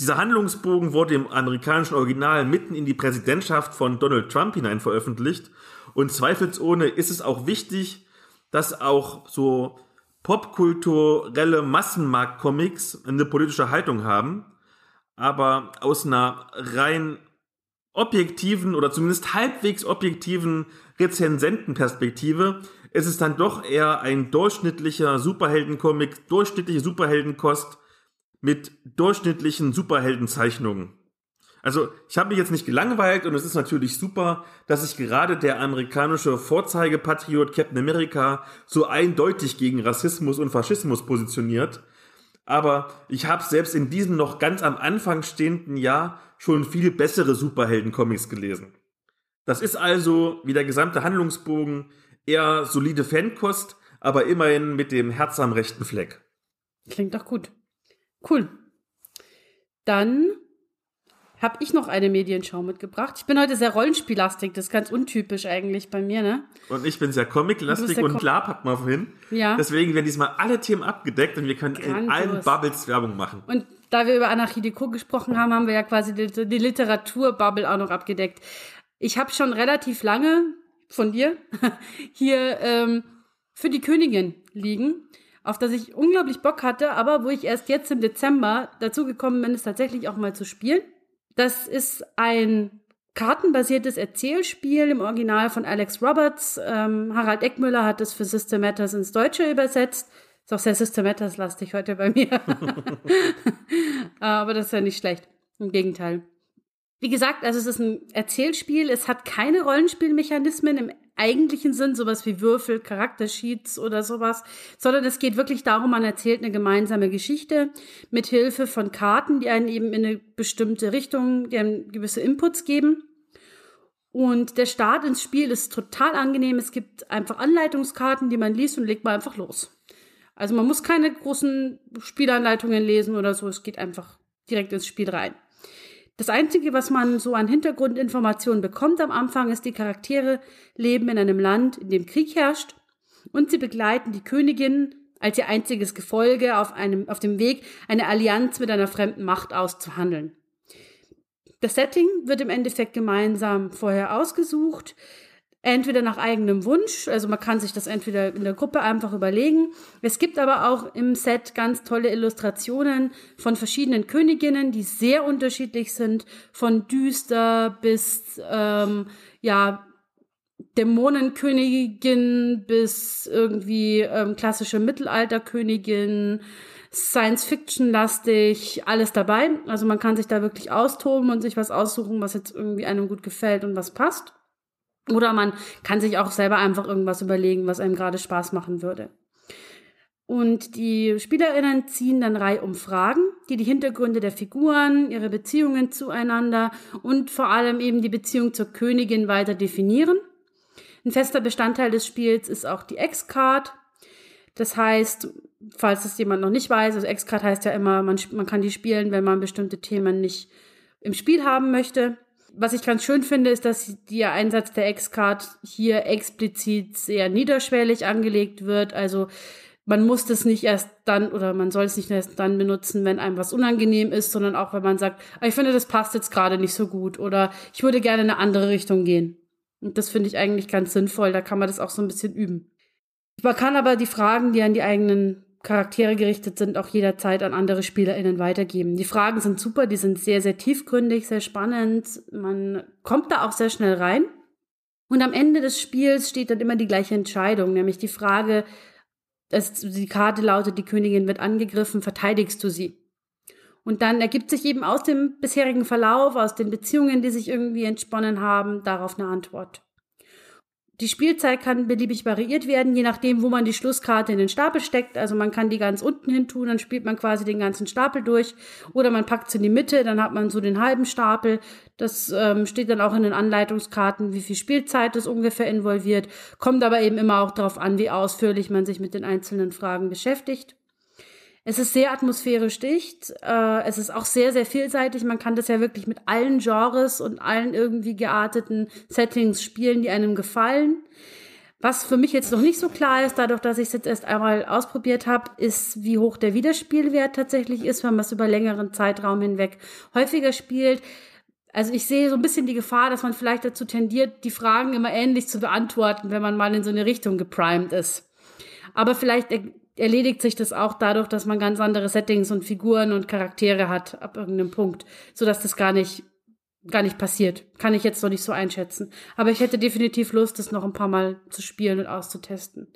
[SPEAKER 2] Dieser Handlungsbogen wurde im amerikanischen Original mitten in die Präsidentschaft von Donald Trump hinein veröffentlicht. Und zweifelsohne ist es auch wichtig, dass auch so popkulturelle Massenmarkt-Comics eine politische Haltung haben, aber aus einer rein objektiven oder zumindest halbwegs objektiven Rezensentenperspektive ist es dann doch eher ein durchschnittlicher Superheldencomic, durchschnittliche Superheldenkost mit durchschnittlichen Superheldenzeichnungen. Also ich habe mich jetzt nicht gelangweilt und es ist natürlich super, dass sich gerade der amerikanische Vorzeigepatriot Captain America so eindeutig gegen Rassismus und Faschismus positioniert. Aber ich habe selbst in diesem noch ganz am Anfang stehenden Jahr schon viel bessere Superhelden-Comics gelesen. Das ist also, wie der gesamte Handlungsbogen, eher solide Fankost, aber immerhin mit dem Herz am rechten Fleck.
[SPEAKER 3] Klingt doch gut. Cool. Dann habe ich noch eine Medienschau mitgebracht. Ich bin heute sehr rollenspiellastig, das ist ganz untypisch eigentlich bei mir, ne?
[SPEAKER 2] Und ich bin sehr comiclastig und klar, pack mal vorhin.
[SPEAKER 3] Ja.
[SPEAKER 2] Deswegen werden diesmal alle Themen abgedeckt und wir können in allen Bubbles Werbung machen.
[SPEAKER 3] Und da wir über Anarchie Deco gesprochen haben, haben wir ja quasi die, die Literaturbubble auch noch abgedeckt. Ich habe schon relativ lange von dir [laughs] hier ähm, für die Königin liegen auf das ich unglaublich Bock hatte, aber wo ich erst jetzt im Dezember dazu gekommen bin, es tatsächlich auch mal zu spielen. Das ist ein kartenbasiertes Erzählspiel im Original von Alex Roberts. Ähm, Harald Eckmüller hat es für System Matters ins Deutsche übersetzt. Ist auch sehr System Matters lastig heute bei mir. [laughs] [laughs] Aber das ist ja nicht schlecht. Im Gegenteil. Wie gesagt, also es ist ein Erzählspiel. Es hat keine Rollenspielmechanismen im eigentlichen Sinn, sowas wie Würfel, Charaktersheets oder sowas, sondern es geht wirklich darum, man erzählt eine gemeinsame Geschichte mit Hilfe von Karten, die einen eben in eine bestimmte Richtung, die einem gewisse Inputs geben. Und der Start ins Spiel ist total angenehm. Es gibt einfach Anleitungskarten, die man liest und legt man einfach los. Also man muss keine großen Spielanleitungen lesen oder so. Es geht einfach direkt ins Spiel rein. Das Einzige, was man so an Hintergrundinformationen bekommt am Anfang, ist, die Charaktere leben in einem Land, in dem Krieg herrscht und sie begleiten die Königin als ihr einziges Gefolge auf, einem, auf dem Weg, eine Allianz mit einer fremden Macht auszuhandeln. Das Setting wird im Endeffekt gemeinsam vorher ausgesucht entweder nach eigenem Wunsch, also man kann sich das entweder in der Gruppe einfach überlegen. Es gibt aber auch im Set ganz tolle Illustrationen von verschiedenen Königinnen, die sehr unterschiedlich sind, von düster bis ähm, ja Dämonenkönigin bis irgendwie ähm, klassische Mittelalterkönigin. Science-Fiction-lastig, alles dabei. Also man kann sich da wirklich austoben und sich was aussuchen, was jetzt irgendwie einem gut gefällt und was passt. Oder man kann sich auch selber einfach irgendwas überlegen, was einem gerade Spaß machen würde. Und die SpielerInnen ziehen dann Reihe um Fragen, die die Hintergründe der Figuren, ihre Beziehungen zueinander und vor allem eben die Beziehung zur Königin weiter definieren. Ein fester Bestandteil des Spiels ist auch die X-Card. Das heißt, falls es jemand noch nicht weiß, also X-Card heißt ja immer, man, man kann die spielen, wenn man bestimmte Themen nicht im Spiel haben möchte was ich ganz schön finde, ist, dass der Einsatz der X-Card hier explizit sehr niederschwellig angelegt wird. Also man muss das nicht erst dann oder man soll es nicht erst dann benutzen, wenn einem was unangenehm ist, sondern auch wenn man sagt, ah, ich finde, das passt jetzt gerade nicht so gut oder ich würde gerne in eine andere Richtung gehen. Und das finde ich eigentlich ganz sinnvoll. Da kann man das auch so ein bisschen üben. Man kann aber die Fragen, die an die eigenen Charaktere gerichtet sind, auch jederzeit an andere SpielerInnen weitergeben. Die Fragen sind super, die sind sehr, sehr tiefgründig, sehr spannend. Man kommt da auch sehr schnell rein. Und am Ende des Spiels steht dann immer die gleiche Entscheidung, nämlich die Frage, dass die Karte lautet, die Königin wird angegriffen, verteidigst du sie? Und dann ergibt sich eben aus dem bisherigen Verlauf, aus den Beziehungen, die sich irgendwie entsponnen haben, darauf eine Antwort. Die Spielzeit kann beliebig variiert werden, je nachdem, wo man die Schlusskarte in den Stapel steckt. Also man kann die ganz unten hin tun, dann spielt man quasi den ganzen Stapel durch. Oder man packt sie in die Mitte, dann hat man so den halben Stapel. Das ähm, steht dann auch in den Anleitungskarten, wie viel Spielzeit das ungefähr involviert. Kommt aber eben immer auch darauf an, wie ausführlich man sich mit den einzelnen Fragen beschäftigt. Es ist sehr atmosphärisch dicht. Äh, es ist auch sehr, sehr vielseitig. Man kann das ja wirklich mit allen Genres und allen irgendwie gearteten Settings spielen, die einem gefallen. Was für mich jetzt noch nicht so klar ist, dadurch, dass ich es jetzt erst einmal ausprobiert habe, ist, wie hoch der Wiederspielwert tatsächlich ist, wenn man es über längeren Zeitraum hinweg häufiger spielt. Also ich sehe so ein bisschen die Gefahr, dass man vielleicht dazu tendiert, die Fragen immer ähnlich zu beantworten, wenn man mal in so eine Richtung geprimed ist. Aber vielleicht erledigt sich das auch dadurch, dass man ganz andere Settings und Figuren und Charaktere hat ab irgendeinem Punkt, so dass das gar nicht gar nicht passiert. Kann ich jetzt noch nicht so einschätzen. Aber ich hätte definitiv Lust, das noch ein paar Mal zu spielen und auszutesten.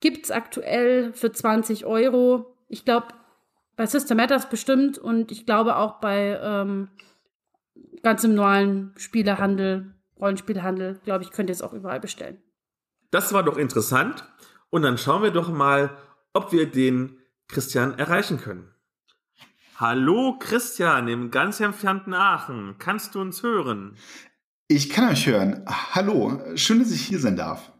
[SPEAKER 3] Gibt's aktuell für 20 Euro. Ich glaube, bei System Matters bestimmt und ich glaube auch bei ähm, ganz im normalen Spielehandel, Rollenspielhandel, glaube ich, könnt ihr es auch überall bestellen.
[SPEAKER 2] Das war doch interessant. Und dann schauen wir doch mal, ob wir den Christian erreichen können. Hallo Christian im ganz entfernten Aachen. Kannst du uns hören?
[SPEAKER 1] Ich kann euch hören. Hallo, schön, dass ich hier sein darf.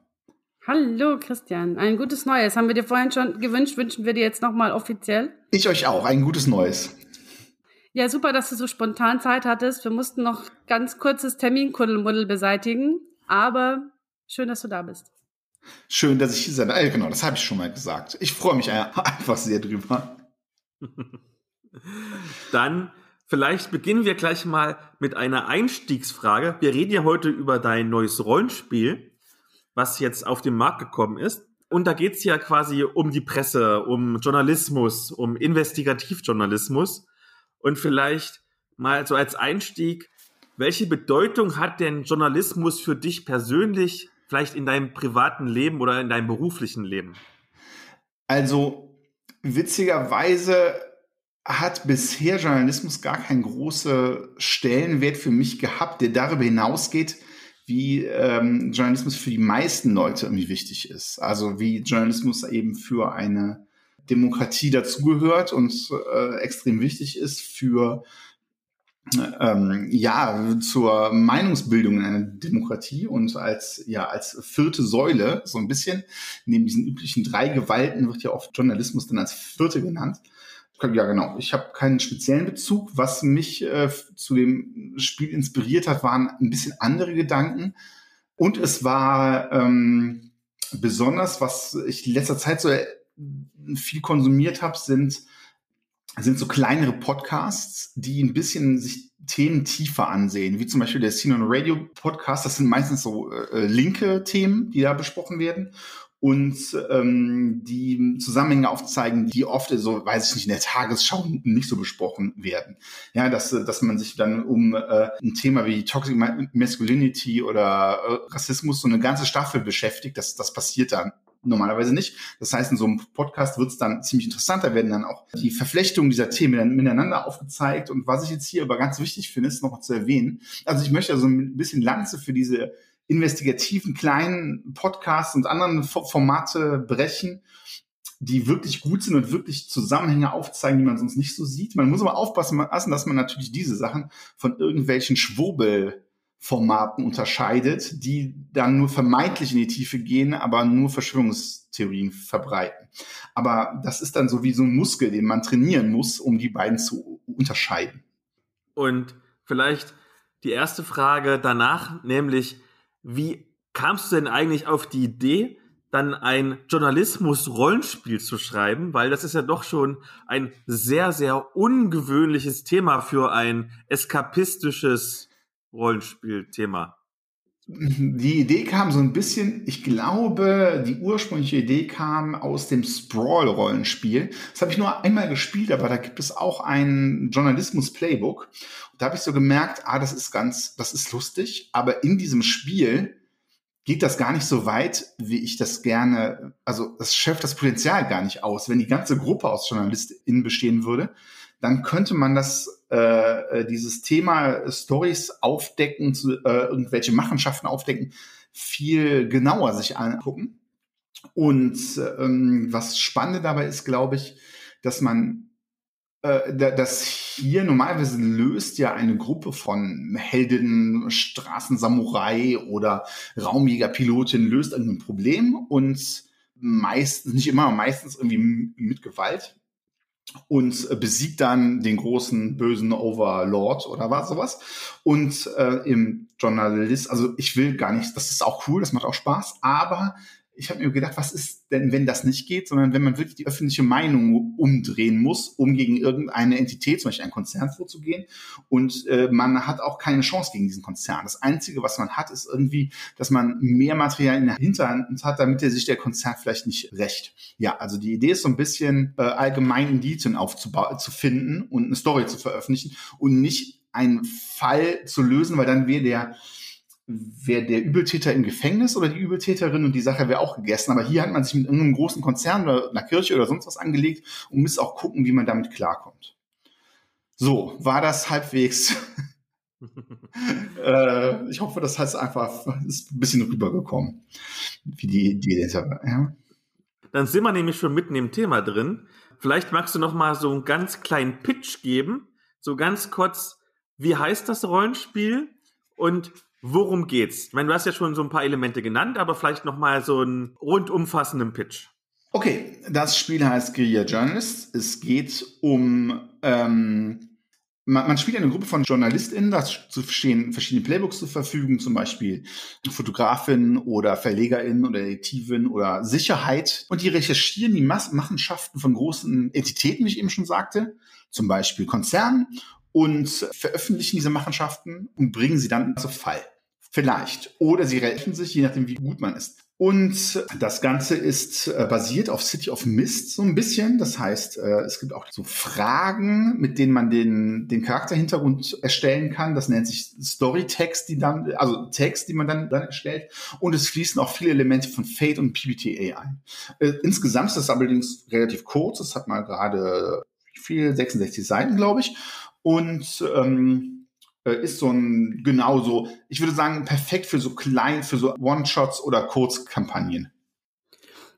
[SPEAKER 3] Hallo Christian, ein gutes Neues. Haben wir dir vorhin schon gewünscht, wünschen wir dir jetzt nochmal offiziell?
[SPEAKER 1] Ich euch auch, ein gutes Neues.
[SPEAKER 3] Ja, super, dass du so spontan Zeit hattest. Wir mussten noch ganz kurzes Terminkuddelmuddel beseitigen, aber schön, dass du da bist.
[SPEAKER 1] Schön, dass ich hier sein darf. Genau, das habe ich schon mal gesagt. Ich freue mich einfach sehr drüber. [laughs]
[SPEAKER 2] Dann vielleicht beginnen wir gleich mal mit einer Einstiegsfrage. Wir reden ja heute über dein neues Rollenspiel, was jetzt auf den Markt gekommen ist. Und da geht es ja quasi um die Presse, um Journalismus, um Investigativjournalismus. Und vielleicht mal so als Einstieg, welche Bedeutung hat denn Journalismus für dich persönlich vielleicht in deinem privaten Leben oder in deinem beruflichen Leben?
[SPEAKER 1] Also witzigerweise hat bisher Journalismus gar keinen großen Stellenwert für mich gehabt, der darüber hinausgeht, wie ähm, Journalismus für die meisten Leute irgendwie wichtig ist. Also wie Journalismus eben für eine Demokratie dazugehört und äh, extrem wichtig ist für ähm, ja, zur Meinungsbildung in einer Demokratie und als, ja, als vierte Säule, so ein bisschen, neben diesen üblichen drei Gewalten wird ja oft Journalismus dann als vierte genannt. Ja, genau. Ich habe keinen speziellen Bezug. Was mich äh, zu dem Spiel inspiriert hat, waren ein bisschen andere Gedanken. Und es war ähm, besonders, was ich in letzter Zeit so äh, viel konsumiert habe, sind sind so kleinere Podcasts, die ein bisschen sich Themen tiefer ansehen, wie zum Beispiel der Scene on Radio Podcast. Das sind meistens so äh, linke Themen, die da besprochen werden und ähm, die Zusammenhänge aufzeigen, die oft so, weiß ich nicht, in der Tagesschau nicht so besprochen werden. Ja, dass, dass man sich dann um äh, ein Thema wie Toxic Masculinity oder äh, Rassismus so eine ganze Staffel beschäftigt, das, das passiert dann normalerweise nicht. Das heißt, in so einem Podcast wird es dann ziemlich interessant. Da werden dann auch die Verflechtungen dieser Themen miteinander aufgezeigt. Und was ich jetzt hier aber ganz wichtig finde, ist noch zu erwähnen. Also ich möchte also ein bisschen Lanze für diese investigativen kleinen Podcasts und anderen Formate brechen, die wirklich gut sind und wirklich Zusammenhänge aufzeigen, die man sonst nicht so sieht. Man muss aber aufpassen, dass man natürlich diese Sachen von irgendwelchen Schwurbel Formaten unterscheidet, die dann nur vermeintlich in die Tiefe gehen, aber nur Verschwörungstheorien verbreiten. Aber das ist dann so wie so ein Muskel, den man trainieren muss, um die beiden zu unterscheiden.
[SPEAKER 2] Und vielleicht die erste Frage danach, nämlich, wie kamst du denn eigentlich auf die Idee, dann ein Journalismus-Rollenspiel zu schreiben, weil das ist ja doch schon ein sehr, sehr ungewöhnliches Thema für ein eskapistisches Rollenspielthema?
[SPEAKER 1] die Idee kam so ein bisschen, ich glaube, die ursprüngliche Idee kam aus dem Sprawl-Rollenspiel. Das habe ich nur einmal gespielt, aber da gibt es auch ein Journalismus-Playbook. Da habe ich so gemerkt, ah, das ist ganz, das ist lustig, aber in diesem Spiel geht das gar nicht so weit, wie ich das gerne, also das schöpft das Potenzial gar nicht aus. Wenn die ganze Gruppe aus JournalistInnen bestehen würde, dann könnte man das, äh, äh dieses Thema Stories aufdecken, zu, äh, irgendwelche Machenschaften aufdecken, viel genauer sich angucken. Und ähm, was spannend dabei ist, glaube ich, dass man äh, das hier normalerweise löst ja eine Gruppe von Heldinnen, Straßensamurai oder Raumjägerpilotin löst irgendein Problem und meistens, nicht immer, meistens irgendwie mit Gewalt und äh, besiegt dann den großen bösen Overlord oder was sowas. Und äh, im Journalist, also ich will gar nicht, das ist auch cool, das macht auch Spaß, aber ich habe mir gedacht, was ist denn, wenn das nicht geht, sondern wenn man wirklich die öffentliche Meinung umdrehen muss, um gegen irgendeine Entität, zum Beispiel einen Konzern vorzugehen. Und äh, man hat auch keine Chance gegen diesen Konzern. Das Einzige, was man hat, ist irgendwie, dass man mehr Material in der Hinterhand hat, damit er sich der Konzern vielleicht nicht rächt. Ja, also die Idee ist so ein bisschen äh, allgemein Indizien aufzubauen, zu finden und eine Story zu veröffentlichen und nicht einen Fall zu lösen, weil dann wäre der wäre der Übeltäter im Gefängnis oder die Übeltäterin und die Sache wäre auch gegessen. Aber hier hat man sich mit irgendeinem großen Konzern oder einer Kirche oder sonst was angelegt und muss auch gucken, wie man damit klarkommt. So, war das halbwegs. [laughs] äh, ich hoffe, das heißt einfach, ist ein bisschen rübergekommen, wie die Idee war. Ja.
[SPEAKER 2] Dann sind wir nämlich schon mitten im Thema drin. Vielleicht magst du noch mal so einen ganz kleinen Pitch geben, so ganz kurz. Wie heißt das Rollenspiel und Worum geht's? Ich meine, du hast ja schon so ein paar Elemente genannt, aber vielleicht noch mal so einen rundumfassenden Pitch.
[SPEAKER 1] Okay, das Spiel heißt Guerilla Journalists. Es geht um ähm, man, man spielt eine Gruppe von JournalistInnen, da stehen verschiedene Playbooks zur Verfügung, zum Beispiel Fotografin oder VerlegerInnen oder Detektivin oder Sicherheit. Und die recherchieren die Mas Machenschaften von großen Entitäten, wie ich eben schon sagte, zum Beispiel Konzernen und veröffentlichen diese Machenschaften und bringen sie dann zu Fall. Vielleicht. Oder sie rächen sich, je nachdem, wie gut man ist. Und das Ganze ist äh, basiert auf City of Mist so ein bisschen. Das heißt, äh, es gibt auch so Fragen, mit denen man den, den Charakterhintergrund erstellen kann. Das nennt sich Storytext, die dann, also Text, die man dann, dann erstellt. Und es fließen auch viele Elemente von Fate und PBTA ein. Äh, insgesamt ist das allerdings relativ kurz. Es hat mal gerade viel, 66 Seiten, glaube ich. Und ähm, äh, ist so ein genauso, ich würde sagen, perfekt für so klein, für so One-Shots oder Kurzkampagnen.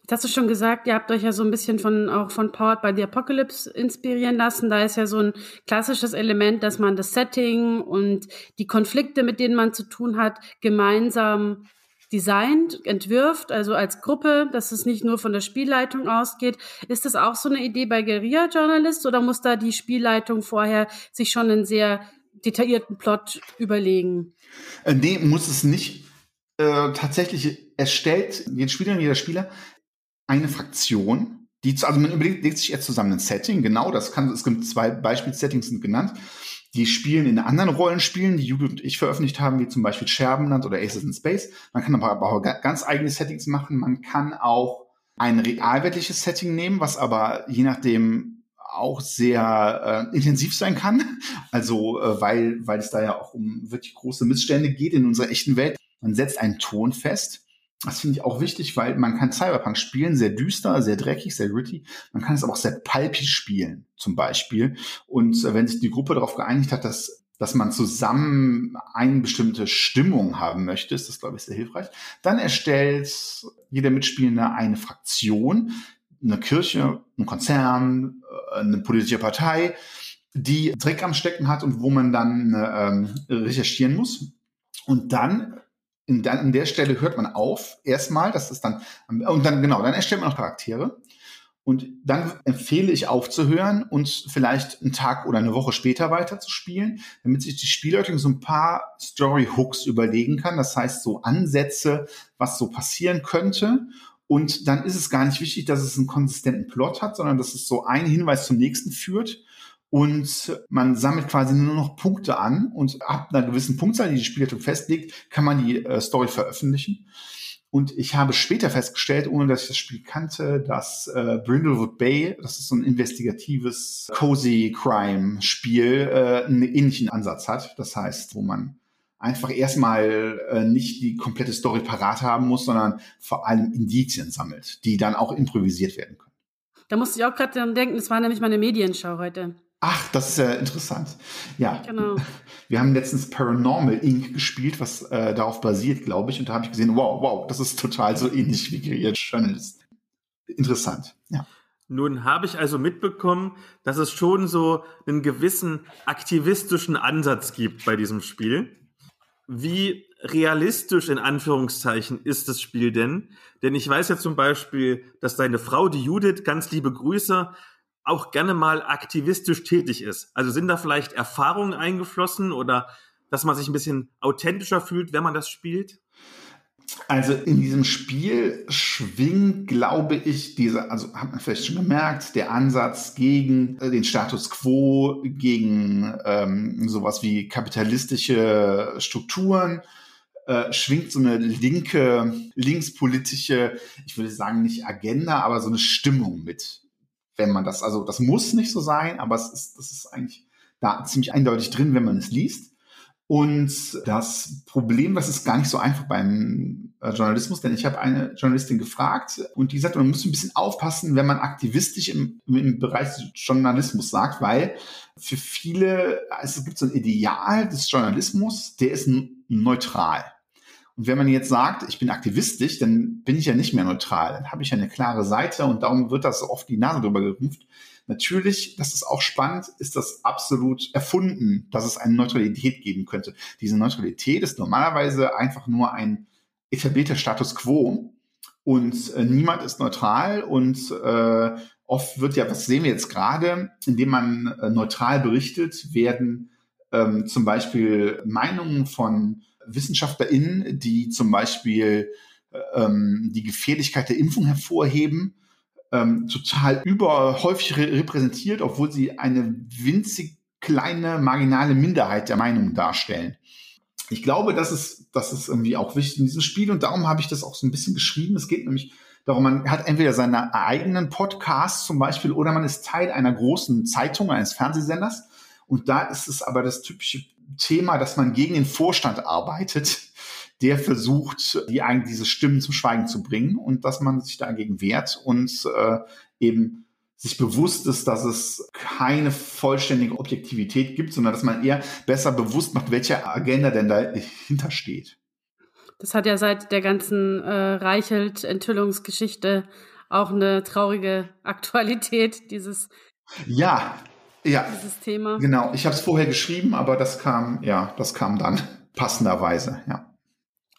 [SPEAKER 3] Jetzt hast du schon gesagt, ihr habt euch ja so ein bisschen von auch von Powered by the Apocalypse inspirieren lassen. Da ist ja so ein klassisches Element, dass man das Setting und die Konflikte, mit denen man zu tun hat, gemeinsam designt, entwirft, also als Gruppe, dass es nicht nur von der Spielleitung ausgeht. Ist das auch so eine Idee bei Guerilla Journalist oder muss da die Spielleitung vorher sich schon einen sehr detaillierten Plot überlegen?
[SPEAKER 1] Äh, nee, muss es nicht. Äh, tatsächlich erstellt jede Spielerin, jeder Spieler eine Fraktion, die, also man überlegt sich jetzt zusammen ein Setting, genau, das kann, es gibt zwei Beispielsettings sind genannt, die spielen in anderen Rollenspielen, die Judith und ich veröffentlicht haben, wie zum Beispiel Scherbenland oder Aces in Space. Man kann aber auch ganz eigene Settings machen. Man kann auch ein realweltliches Setting nehmen, was aber je nachdem auch sehr äh, intensiv sein kann. Also äh, weil, weil es da ja auch um wirklich große Missstände geht in unserer echten Welt. Man setzt einen Ton fest. Das finde ich auch wichtig, weil man kann Cyberpunk spielen, sehr düster, sehr dreckig, sehr gritty. Man kann es aber auch sehr pulpy spielen, zum Beispiel. Und äh, wenn sich die Gruppe darauf geeinigt hat, dass dass man zusammen eine bestimmte Stimmung haben möchte, ist das, glaube ich, sehr hilfreich. Dann erstellt jeder Mitspielende eine Fraktion, eine Kirche, ein Konzern, äh, eine politische Partei, die Dreck am Stecken hat und wo man dann ähm, recherchieren muss. Und dann in, der, an der Stelle hört man auf, erstmal, das ist dann, und dann, genau, dann erstellt man noch Charaktere. Und dann empfehle ich aufzuhören und vielleicht einen Tag oder eine Woche später weiter zu spielen, damit sich die Spielleitung so ein paar Story Hooks überlegen kann. Das heißt, so Ansätze, was so passieren könnte. Und dann ist es gar nicht wichtig, dass es einen konsistenten Plot hat, sondern dass es so einen Hinweis zum nächsten führt. und man sammelt quasi nur noch Punkte an und ab einer gewissen Punktzahl, die die Spielleitung festlegt, kann man die äh, Story veröffentlichen. Und ich habe später festgestellt, ohne dass ich das Spiel kannte, dass äh, Brindlewood Bay, das ist so ein investigatives Cozy Crime Spiel, äh, einen ähnlichen Ansatz hat. Das heißt, wo man einfach erstmal äh, nicht die komplette Story parat haben muss, sondern vor allem Indizien sammelt, die dann auch improvisiert werden können.
[SPEAKER 3] Da musste ich auch gerade dran denken, das war nämlich meine Medienschau heute.
[SPEAKER 1] Ach, das ist ja interessant. Ja, genau. [laughs] Wir haben letztens Paranormal Inc. gespielt, was äh, darauf basiert, glaube ich. Und da habe ich gesehen, wow, wow, das ist total so ähnlich wie Guerilla Journalist. Interessant, ja.
[SPEAKER 2] Nun habe ich also mitbekommen, dass es schon so einen gewissen aktivistischen Ansatz gibt bei diesem Spiel. Wie realistisch in Anführungszeichen ist das Spiel denn? Denn ich weiß ja zum Beispiel, dass deine Frau, die Judith, ganz liebe Grüße, auch gerne mal aktivistisch tätig ist. Also sind da vielleicht Erfahrungen eingeflossen oder dass man sich ein bisschen authentischer fühlt, wenn man das spielt?
[SPEAKER 1] Also in diesem Spiel schwingt, glaube ich, diese, also hat man vielleicht schon gemerkt, der Ansatz gegen äh, den Status quo, gegen ähm, sowas wie kapitalistische Strukturen, äh, schwingt so eine linke, linkspolitische, ich würde sagen nicht Agenda, aber so eine Stimmung mit wenn man das, also das muss nicht so sein, aber es ist, das ist eigentlich da ziemlich eindeutig drin, wenn man es liest. Und das Problem, das ist gar nicht so einfach beim äh, Journalismus, denn ich habe eine Journalistin gefragt und die sagt, man muss ein bisschen aufpassen, wenn man aktivistisch im, im Bereich Journalismus sagt, weil für viele, es gibt so ein Ideal des Journalismus, der ist neutral. Und wenn man jetzt sagt, ich bin aktivistisch, dann bin ich ja nicht mehr neutral. Dann habe ich ja eine klare Seite und darum wird das oft die Nase drüber gerümpft. Natürlich, das ist auch spannend, ist das absolut erfunden, dass es eine Neutralität geben könnte. Diese Neutralität ist normalerweise einfach nur ein etablierter Status quo und äh, niemand ist neutral und äh, oft wird ja, was sehen wir jetzt gerade, indem man äh, neutral berichtet, werden ähm, zum Beispiel Meinungen von WissenschaftlerInnen, die zum Beispiel ähm, die Gefährlichkeit der Impfung hervorheben, ähm, total überhäufig re repräsentiert, obwohl sie eine winzig kleine, marginale Minderheit der Meinung darstellen. Ich glaube, das ist, das ist irgendwie auch wichtig in diesem Spiel und darum habe ich das auch so ein bisschen geschrieben. Es geht nämlich darum, man hat entweder seine eigenen Podcasts zum Beispiel oder man ist Teil einer großen Zeitung, eines Fernsehsenders und da ist es aber das typische Thema, dass man gegen den Vorstand arbeitet, der versucht, die eigentlich diese Stimmen zum Schweigen zu bringen und dass man sich dagegen wehrt und äh, eben sich bewusst ist, dass es keine vollständige Objektivität gibt, sondern dass man eher besser bewusst macht, welche Agenda denn dahinter steht.
[SPEAKER 3] Das hat ja seit der ganzen äh, Reichelt-Enthüllungsgeschichte auch eine traurige Aktualität, dieses
[SPEAKER 1] ja, ja,
[SPEAKER 3] dieses Thema.
[SPEAKER 1] Genau, ich habe es vorher geschrieben, aber das kam, ja, das kam dann passenderweise, ja.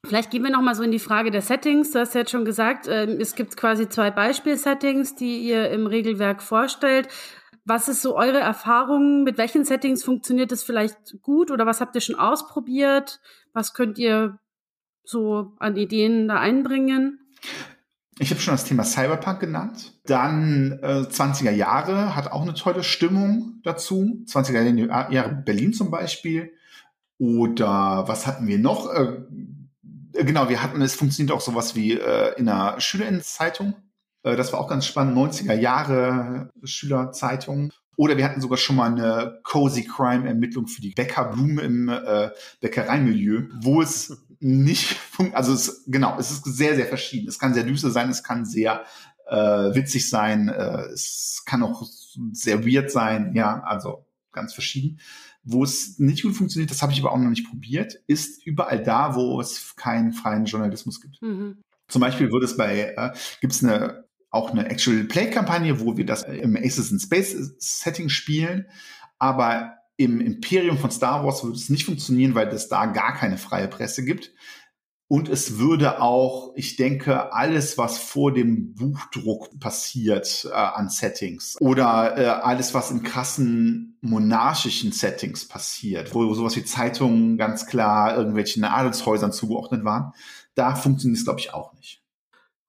[SPEAKER 3] Vielleicht gehen wir noch mal so in die Frage der Settings. Du hast ja jetzt schon gesagt, ähm, es gibt quasi zwei Beispiel-Settings, die ihr im Regelwerk vorstellt. Was ist so eure Erfahrung? Mit welchen Settings funktioniert das vielleicht gut oder was habt ihr schon ausprobiert? Was könnt ihr so an Ideen da einbringen?
[SPEAKER 1] Ich habe schon das Thema Cyberpunk genannt. Dann äh, 20er Jahre hat auch eine tolle Stimmung dazu. 20er Jahre Berlin zum Beispiel. Oder was hatten wir noch? Äh, genau, wir hatten, es funktioniert auch sowas wie äh, in einer Schülerinnenzeitung. Äh, das war auch ganz spannend. 90er Jahre Schülerzeitung. Oder wir hatten sogar schon mal eine Cozy Crime Ermittlung für die Bäckerblume im äh, Bäckereimilieu, wo es [laughs] nicht, also es, genau, es ist sehr, sehr verschieden. Es kann sehr düster sein, es kann sehr äh, witzig sein, äh, es kann auch sehr weird sein, ja, also ganz verschieden. Wo es nicht gut funktioniert, das habe ich aber auch noch nicht probiert, ist überall da, wo es keinen freien Journalismus gibt. Mhm. Zum Beispiel würde es bei, äh, gibt es eine auch eine Actual Play Kampagne, wo wir das im Aces in Space Setting spielen. Aber im Imperium von Star Wars würde es nicht funktionieren, weil es da gar keine freie Presse gibt. Und es würde auch, ich denke, alles, was vor dem Buchdruck passiert äh, an Settings oder äh, alles, was in krassen monarchischen Settings passiert, wo sowas wie Zeitungen ganz klar irgendwelchen Adelshäusern zugeordnet waren, da funktioniert es, glaube ich, auch nicht.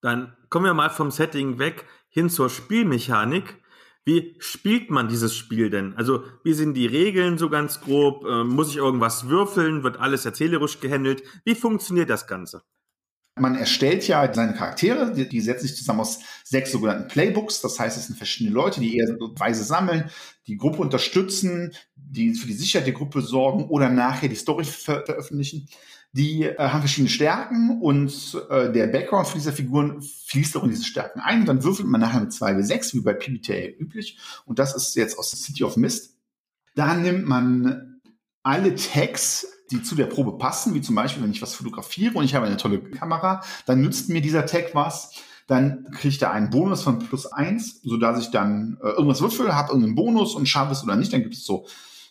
[SPEAKER 2] Dann kommen wir mal vom Setting weg hin zur Spielmechanik. Wie spielt man dieses Spiel denn? Also, wie sind die Regeln so ganz grob? Ähm, muss ich irgendwas würfeln? Wird alles erzählerisch gehandelt? Wie funktioniert das Ganze?
[SPEAKER 1] Man erstellt ja seine Charaktere, die, die setzen sich zusammen aus sechs sogenannten Playbooks. Das heißt, es sind verschiedene Leute, die eher Weise sammeln, die Gruppe unterstützen, die für die Sicherheit der Gruppe sorgen oder nachher die Story ver veröffentlichen. Die äh, haben verschiedene Stärken und äh, der Background für diese Figuren fließt auch in diese Stärken ein. Und dann würfelt man nachher mit 2W6, wie bei PBTA üblich. Und das ist jetzt aus City of Mist. Da nimmt man alle Tags, die zu der Probe passen, wie zum Beispiel, wenn ich was fotografiere und ich habe eine tolle Kamera, dann nützt mir dieser Tag was. Dann kriegt er einen Bonus von plus eins, sodass ich dann äh, irgendwas würfel, habe irgendeinen Bonus und schaffe es oder nicht. Dann gibt es so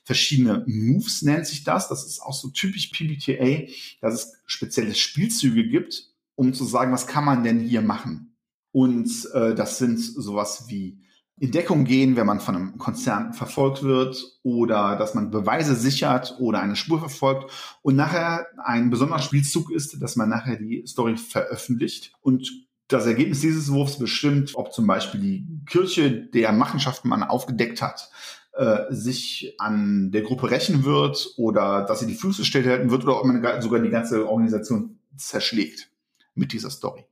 [SPEAKER 1] verschiedene Moves nennt sich das. Das ist auch so typisch PBTA, dass es spezielle Spielzüge gibt, um zu sagen, was kann man denn hier machen? Und äh, das sind sowas wie in Deckung gehen, wenn man von einem Konzern verfolgt wird oder dass man Beweise sichert oder eine Spur verfolgt und nachher ein besonderer Spielzug ist, dass man nachher die Story veröffentlicht und das Ergebnis dieses Wurfs bestimmt, ob zum Beispiel die Kirche, der Machenschaften man aufgedeckt hat, äh, sich an der Gruppe rächen wird oder dass sie die Füße stillhalten wird oder ob man sogar die ganze Organisation zerschlägt mit dieser Story.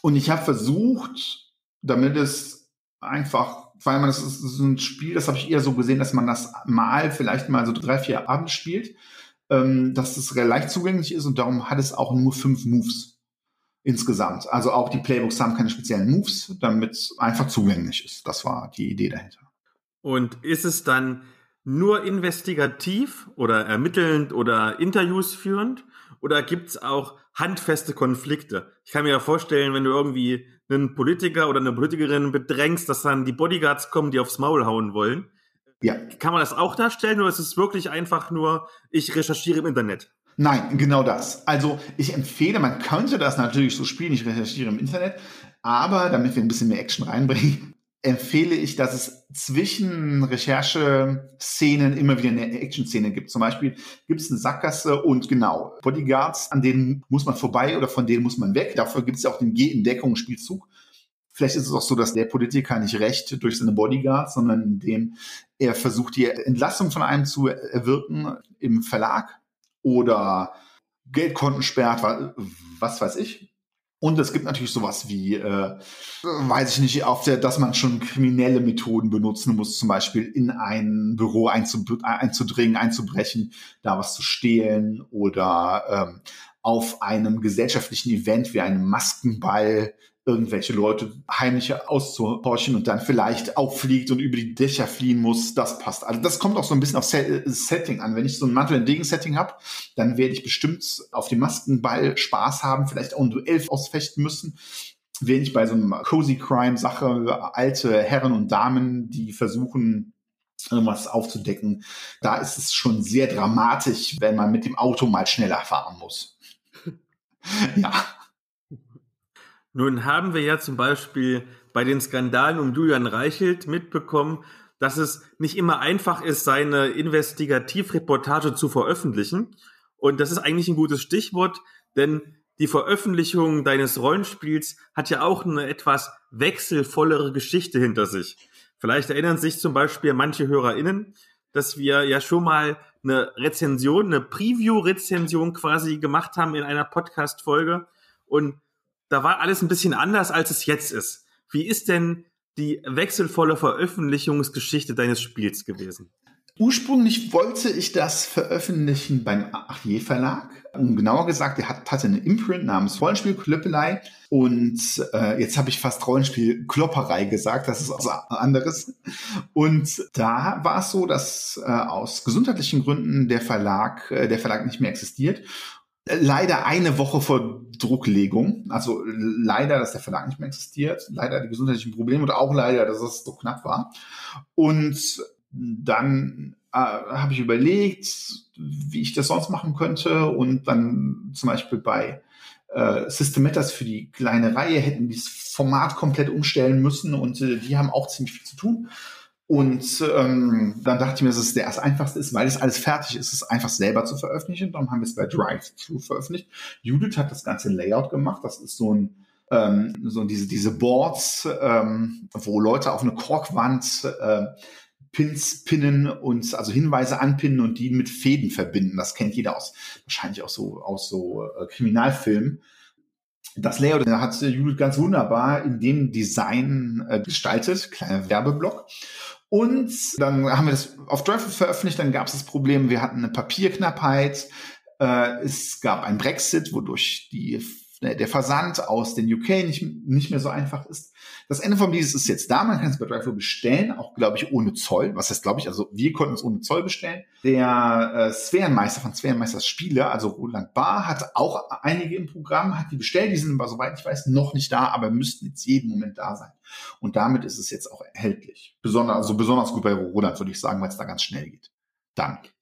[SPEAKER 1] Und ich habe versucht, damit es einfach, weil man das ist, ist ein Spiel, das habe ich eher so gesehen, dass man das mal vielleicht mal so drei, vier Abende spielt, ähm, dass es leicht zugänglich ist und darum hat es auch nur fünf Moves insgesamt. Also auch die Playbooks haben keine speziellen Moves, damit es einfach zugänglich ist. Das war die Idee dahinter.
[SPEAKER 2] Und ist es dann nur investigativ oder ermittelnd oder Interviews führend? Oder gibt es auch handfeste Konflikte? Ich kann mir ja vorstellen, wenn du irgendwie einen Politiker oder eine Politikerin bedrängst, dass dann die Bodyguards kommen, die aufs Maul hauen wollen. Ja. Kann man das auch darstellen oder ist es wirklich einfach nur, ich recherchiere im Internet?
[SPEAKER 1] Nein, genau das. Also ich empfehle, man könnte das natürlich so spielen, ich recherchiere im Internet, aber damit wir ein bisschen mehr Action reinbringen, empfehle ich, dass es zwischen Rechercheszenen immer wieder eine Action-Szene gibt. Zum Beispiel gibt es eine Sackgasse und genau, Bodyguards, an denen muss man vorbei oder von denen muss man weg. Dafür gibt es ja auch den Geh-in-Deckung-Spielzug. Vielleicht ist es auch so, dass der Politiker nicht recht durch seine Bodyguards, sondern indem er versucht, die Entlassung von einem zu erwirken im Verlag oder Geldkonten sperrt, was weiß ich. Und es gibt natürlich sowas wie, äh, weiß ich nicht, auf der, dass man schon kriminelle Methoden benutzen muss, zum Beispiel in ein Büro einzudringen, einzubrechen, da was zu stehlen oder ähm, auf einem gesellschaftlichen Event wie einem Maskenball irgendwelche Leute heimlich auszuhorchen und dann vielleicht auffliegt und über die Dächer fliehen muss, das passt. Also das kommt auch so ein bisschen auf Setting an. Wenn ich so ein Mantel- und Degen-Setting habe, dann werde ich bestimmt auf dem Maskenball Spaß haben, vielleicht auch ein Duell ausfechten müssen. Wenn ich bei so einem Cozy Crime-Sache alte Herren und Damen, die versuchen, irgendwas aufzudecken, da ist es schon sehr dramatisch, wenn man mit dem Auto mal schneller fahren muss. [laughs]
[SPEAKER 2] ja. Nun haben wir ja zum Beispiel bei den Skandalen um Julian Reichelt mitbekommen, dass es nicht immer einfach ist, seine Investigativreportage zu veröffentlichen. Und das ist eigentlich ein gutes Stichwort, denn die Veröffentlichung deines Rollenspiels hat ja auch eine etwas wechselvollere Geschichte hinter sich. Vielleicht erinnern sich zum Beispiel manche HörerInnen, dass wir ja schon mal eine Rezension, eine Preview-Rezension quasi gemacht haben in einer Podcast-Folge. Und da war alles ein bisschen anders, als es jetzt ist. Wie ist denn die wechselvolle Veröffentlichungsgeschichte deines Spiels gewesen?
[SPEAKER 1] Ursprünglich wollte ich das veröffentlichen beim Achier Verlag. Und genauer gesagt, er hat, hatte eine Imprint namens Rollenspiel Klöppelei. Und äh, jetzt habe ich fast Rollenspiel Klopperei gesagt. Das ist was anderes. Und da war es so, dass äh, aus gesundheitlichen Gründen der Verlag, äh, der Verlag nicht mehr existiert leider eine Woche vor Drucklegung. Also leider, dass der Verlag nicht mehr existiert, leider die gesundheitlichen Probleme und auch leider, dass es so knapp war. Und dann äh, habe ich überlegt, wie ich das sonst machen könnte und dann zum Beispiel bei äh, Systematas für die kleine Reihe hätten dieses Format komplett umstellen müssen und äh, die haben auch ziemlich viel zu tun. Und ähm, dann dachte ich mir, dass es der einfachste ist, weil es alles fertig ist, es einfach selber zu veröffentlichen. Darum haben wir es bei Drive zu veröffentlicht. Judith hat das ganze Layout gemacht. Das ist so ein ähm, so diese, diese Boards, ähm, wo Leute auf eine Korkwand äh, Pins pinnen und also Hinweise anpinnen und die mit Fäden verbinden. Das kennt jeder aus wahrscheinlich auch so aus so äh, Kriminalfilmen. Das Layout hat Judith ganz wunderbar in dem Design äh, gestaltet, kleiner Werbeblock. Und dann haben wir das auf Drive veröffentlicht, dann gab es das Problem, wir hatten eine Papierknappheit, äh, es gab ein Brexit, wodurch die der Versand aus den UK nicht, nicht mehr so einfach ist. Das Ende vom Lied ist jetzt da. Man kann es bei Drive bestellen, auch glaube ich ohne Zoll. Was heißt glaube ich? Also wir konnten es ohne Zoll bestellen. Der äh, Sphärenmeister von Sphärenmeisters Spiele, also Roland Barr, hat auch einige im Programm, hat die bestellt. Die sind aber soweit ich weiß noch nicht da, aber müssten jetzt jeden Moment da sein. Und damit ist es jetzt auch erhältlich. Besonders, also besonders gut bei Roland würde ich sagen, weil es da ganz schnell geht. Dank.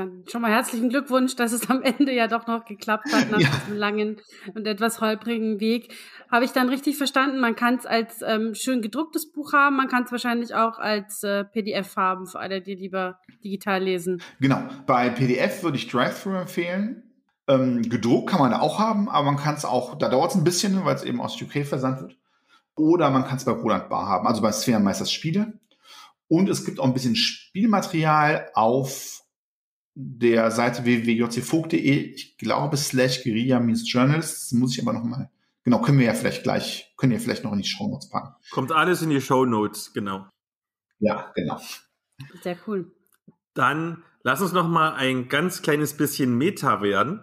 [SPEAKER 3] Dann schon mal herzlichen Glückwunsch, dass es am [laughs] Ende ja doch noch geklappt hat nach ja. diesem langen und etwas holprigen Weg. Habe ich dann richtig verstanden? Man kann es als ähm, schön gedrucktes Buch haben, man kann es wahrscheinlich auch als äh, PDF haben, für alle, die lieber digital lesen.
[SPEAKER 1] Genau. Bei PDF würde ich Drive-Thru empfehlen. Ähm, gedruckt kann man da auch haben, aber man kann es auch, da dauert es ein bisschen, weil es eben aus UK versandt wird. Oder man kann es bei Roland Bar haben, also bei Sphärenmeisters Spiele. Und es gibt auch ein bisschen Spielmaterial auf der Seite www.jcvogt.de, ich glaube, slash Guerilla means Journalists, muss ich aber noch mal, genau, können wir ja vielleicht gleich, können wir vielleicht noch in die Show Notes packen.
[SPEAKER 2] Kommt alles in die Show Notes, genau.
[SPEAKER 1] Ja, genau.
[SPEAKER 3] Sehr cool.
[SPEAKER 2] Dann lass uns noch mal ein ganz kleines bisschen Meta werden.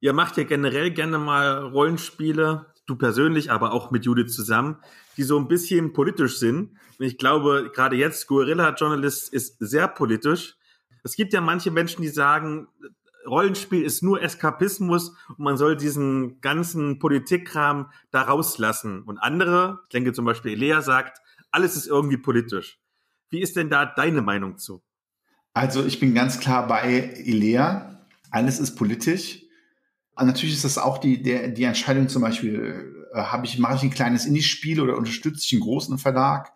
[SPEAKER 2] Ihr macht ja generell gerne mal Rollenspiele, du persönlich, aber auch mit Judith zusammen, die so ein bisschen politisch sind. Und ich glaube, gerade jetzt, Guerilla Journalist ist sehr politisch. Es gibt ja manche Menschen, die sagen, Rollenspiel ist nur Eskapismus und man soll diesen ganzen Politikkram da rauslassen. Und andere, ich denke zum Beispiel Elea sagt, alles ist irgendwie politisch. Wie ist denn da deine Meinung zu?
[SPEAKER 1] Also ich bin ganz klar bei Elea. Alles ist politisch. Und natürlich ist das auch die, der, die Entscheidung zum Beispiel, äh, ich, mache ich ein kleines Indie-Spiel oder unterstütze ich einen großen Verlag?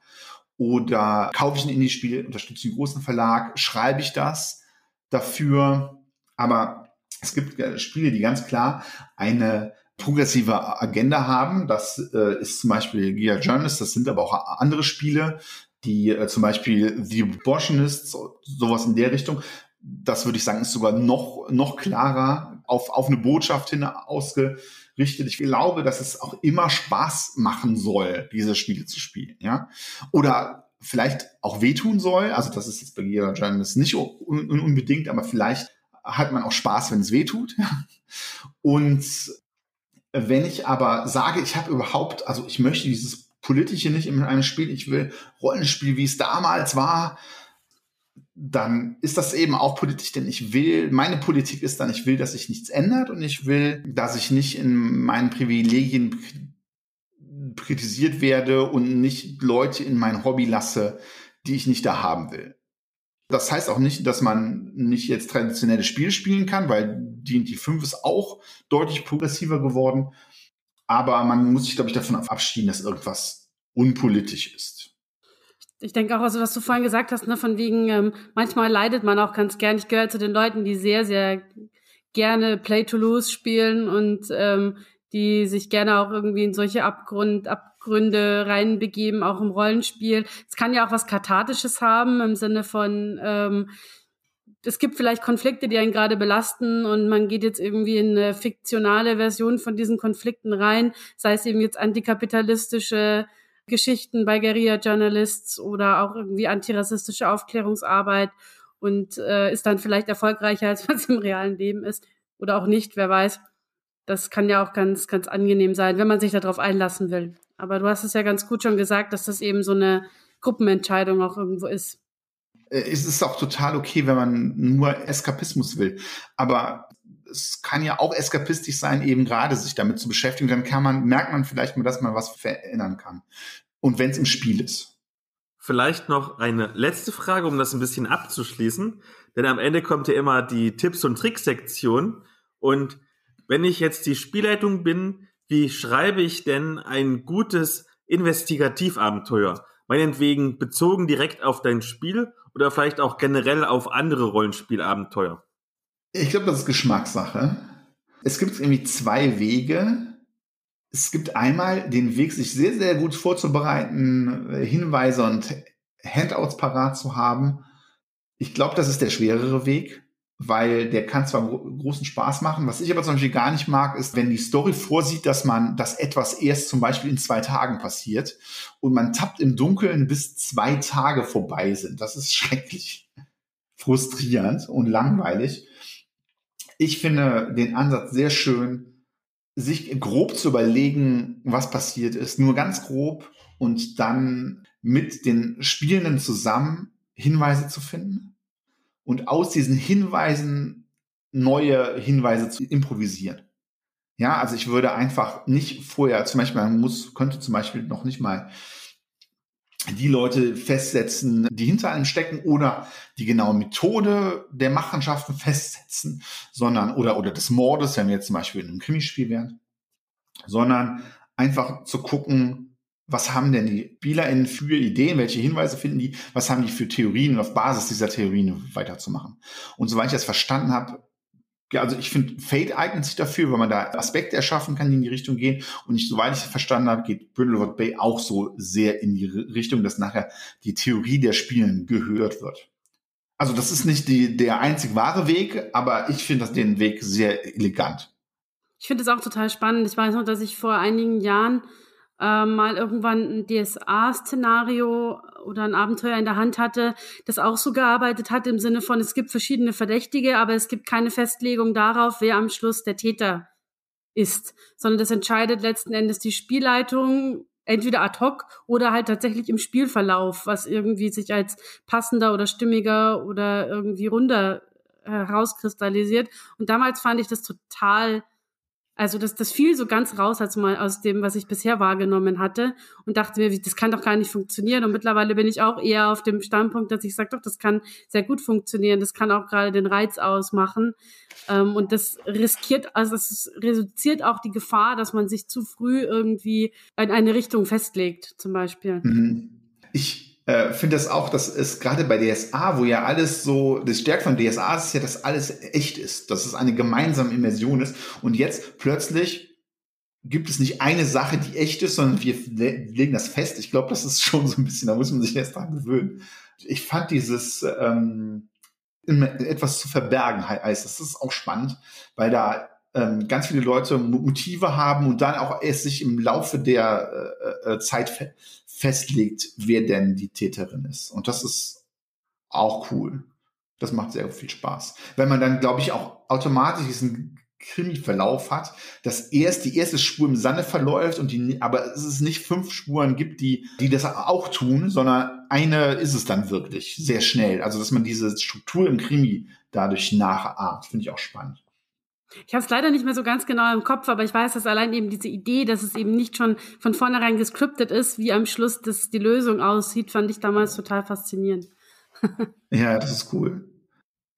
[SPEAKER 1] Oder kaufe ich ein Indie-Spiel, unterstütze einen großen Verlag, schreibe ich das dafür. Aber es gibt äh, Spiele, die ganz klar eine progressive Agenda haben. Das äh, ist zum Beispiel Gear Journalist, das sind aber auch andere Spiele, die äh, zum Beispiel The Abortionists, sowas in der Richtung. Das würde ich sagen, ist sogar noch, noch klarer auf, auf eine Botschaft hin ausge, richtet. Ich glaube, dass es auch immer Spaß machen soll, diese Spiele zu spielen, ja. Oder vielleicht auch wehtun soll. Also das ist jetzt bei jeder Journalist nicht un unbedingt, aber vielleicht hat man auch Spaß, wenn es wehtut. Und wenn ich aber sage, ich habe überhaupt, also ich möchte dieses Politische nicht in einem Spiel, ich will Rollenspiel, wie es damals war, dann ist das eben auch politisch, denn ich will, meine Politik ist dann, ich will, dass sich nichts ändert und ich will, dass ich nicht in meinen Privilegien kritisiert werde und nicht Leute in mein Hobby lasse, die ich nicht da haben will. Das heißt auch nicht, dass man nicht jetzt traditionelle Spiele spielen kann, weil D&D 5 ist auch deutlich progressiver geworden. Aber man muss sich, glaube ich, davon abschieden, dass irgendwas unpolitisch ist
[SPEAKER 3] ich denke auch, also was du vorhin gesagt hast, ne, von wegen, ähm, manchmal leidet man auch ganz gern. Ich gehöre zu den Leuten, die sehr, sehr gerne Play to Lose spielen und ähm, die sich gerne auch irgendwie in solche Abgrund, Abgründe reinbegeben, auch im Rollenspiel. Es kann ja auch was Kathartisches haben im Sinne von, ähm, es gibt vielleicht Konflikte, die einen gerade belasten und man geht jetzt irgendwie in eine fiktionale Version von diesen Konflikten rein, sei es eben jetzt antikapitalistische Geschichten bei Guerilla Journalists oder auch irgendwie antirassistische Aufklärungsarbeit und äh, ist dann vielleicht erfolgreicher, [laughs] als was im realen Leben ist. Oder auch nicht, wer weiß. Das kann ja auch ganz, ganz angenehm sein, wenn man sich darauf einlassen will. Aber du hast es ja ganz gut schon gesagt, dass das eben so eine Gruppenentscheidung auch irgendwo ist.
[SPEAKER 1] Äh, es ist auch total okay, wenn man nur Eskapismus will. Aber es kann ja auch eskapistisch sein, eben gerade sich damit zu beschäftigen. Dann kann man, merkt man vielleicht mal, dass man was verändern kann. Und wenn es im Spiel ist.
[SPEAKER 2] Vielleicht noch eine letzte Frage, um das ein bisschen abzuschließen. Denn am Ende kommt ja immer die Tipps- und Tricks-Sektion. Und wenn ich jetzt die Spielleitung bin, wie schreibe ich denn ein gutes Investigativabenteuer? Meinetwegen bezogen direkt auf dein Spiel oder vielleicht auch generell auf andere Rollenspielabenteuer?
[SPEAKER 1] Ich glaube, das ist Geschmackssache. Es gibt irgendwie zwei Wege. es gibt einmal den Weg, sich sehr, sehr gut vorzubereiten, äh, Hinweise und Handouts parat zu haben. Ich glaube, das ist der schwerere Weg, weil der kann zwar großen Spaß machen. Was ich aber zum Beispiel gar nicht mag, ist, wenn die Story vorsieht, dass man, dass etwas erst zum Beispiel in zwei Tagen passiert und man tappt im Dunkeln, bis zwei Tage vorbei sind. Das ist [laughs] schrecklich frustrierend und langweilig. Ich finde den Ansatz sehr schön, sich grob zu überlegen, was passiert ist, nur ganz grob und dann mit den Spielenden zusammen Hinweise zu finden und aus diesen Hinweisen neue Hinweise zu improvisieren. Ja, also ich würde einfach nicht vorher, zum Beispiel, man muss, könnte zum Beispiel noch nicht mal die Leute festsetzen, die hinter einem stecken oder die genaue Methode der Machenschaften festsetzen, sondern oder oder des Mordes, wenn wir jetzt zum Beispiel in einem Krimispiel wären, sondern einfach zu gucken, was haben denn die SpielerInnen für Ideen, welche Hinweise finden die, was haben die für Theorien und auf Basis dieser Theorien weiterzumachen. Und soweit ich das verstanden habe, ja, also ich finde, Fate eignet sich dafür, weil man da Aspekte erschaffen kann, die in die Richtung gehen. Und ich, soweit ich verstanden habe, geht Brindlewood Bay auch so sehr in die Richtung, dass nachher die Theorie der Spielen gehört wird. Also das ist nicht die, der einzig wahre Weg, aber ich finde den Weg sehr elegant.
[SPEAKER 3] Ich finde es auch total spannend. Ich weiß noch, dass ich vor einigen Jahren äh, mal irgendwann ein DSA-Szenario oder ein Abenteuer in der Hand hatte, das auch so gearbeitet hat im Sinne von, es gibt verschiedene Verdächtige, aber es gibt keine Festlegung darauf, wer am Schluss der Täter ist, sondern das entscheidet letzten Endes die Spielleitung entweder ad hoc oder halt tatsächlich im Spielverlauf, was irgendwie sich als passender oder stimmiger oder irgendwie runder herauskristallisiert. Und damals fand ich das total also das, das fiel so ganz raus als mal aus dem, was ich bisher wahrgenommen hatte und dachte mir, das kann doch gar nicht funktionieren. Und mittlerweile bin ich auch eher auf dem Standpunkt, dass ich sage, doch, das kann sehr gut funktionieren. Das kann auch gerade den Reiz ausmachen. Ähm, und das riskiert, also es reduziert auch die Gefahr, dass man sich zu früh irgendwie in eine Richtung festlegt, zum Beispiel.
[SPEAKER 1] Mhm. Ich äh, finde das auch, dass es gerade bei DSA, wo ja alles so, das Stärke von DSA ist ja, dass alles echt ist, dass es eine gemeinsame Immersion ist. Und jetzt plötzlich gibt es nicht eine Sache, die echt ist, sondern wir legen das fest. Ich glaube, das ist [laughs] schon so ein bisschen, da muss man sich erst dran gewöhnen. Ich fand dieses ähm, etwas zu verbergen heißt, das ist auch spannend, weil da ähm, ganz viele Leute Motive haben und dann auch erst sich im Laufe der äh, äh, Zeit festlegt, wer denn die Täterin ist. Und das ist auch cool. Das macht sehr viel Spaß. Wenn man dann, glaube ich, auch automatisch diesen Krimi-Verlauf hat, dass erst die erste Spur im Sande verläuft und die, aber es ist nicht fünf Spuren gibt, die, die das auch tun, sondern eine ist es dann wirklich sehr schnell. Also, dass man diese Struktur im Krimi dadurch nachahmt, finde ich auch spannend.
[SPEAKER 3] Ich habe es leider nicht mehr so ganz genau im Kopf, aber ich weiß, dass allein eben diese Idee, dass es eben nicht schon von vornherein gescriptet ist, wie am Schluss das die Lösung aussieht, fand ich damals total faszinierend. [laughs]
[SPEAKER 1] ja, das ist cool.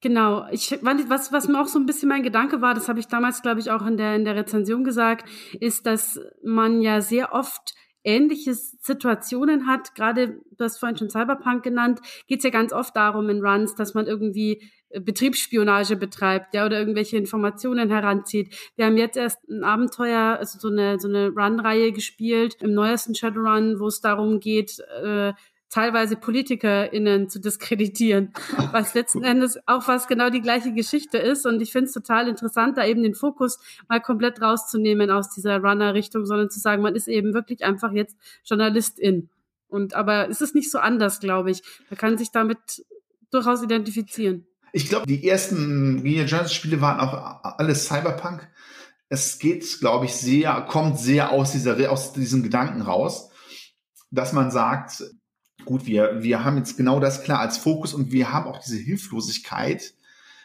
[SPEAKER 3] Genau, ich was was mir auch so ein bisschen mein Gedanke war, das habe ich damals glaube ich auch in der in der Rezension gesagt, ist, dass man ja sehr oft ähnliche Situationen hat. Gerade, du hast vorhin schon Cyberpunk genannt, geht es ja ganz oft darum in Runs, dass man irgendwie äh, Betriebsspionage betreibt, ja, oder irgendwelche Informationen heranzieht. Wir haben jetzt erst ein Abenteuer, also so eine, so eine Run-Reihe gespielt, im neuesten Shadowrun, wo es darum geht, äh, teilweise PolitikerInnen zu diskreditieren, was letzten Endes auch fast genau die gleiche Geschichte ist. Und ich finde es total interessant, da eben den Fokus mal komplett rauszunehmen aus dieser Runner-Richtung, sondern zu sagen, man ist eben wirklich einfach jetzt Journalistin. Und aber es ist nicht so anders, glaube ich. Man kann sich damit durchaus identifizieren.
[SPEAKER 1] Ich glaube, die ersten Guerilla Journals Spiele waren auch alles Cyberpunk. Es geht, glaube ich, sehr, kommt sehr aus dieser, aus diesem Gedanken raus, dass man sagt, gut, wir, wir haben jetzt genau das klar als Fokus und wir haben auch diese Hilflosigkeit,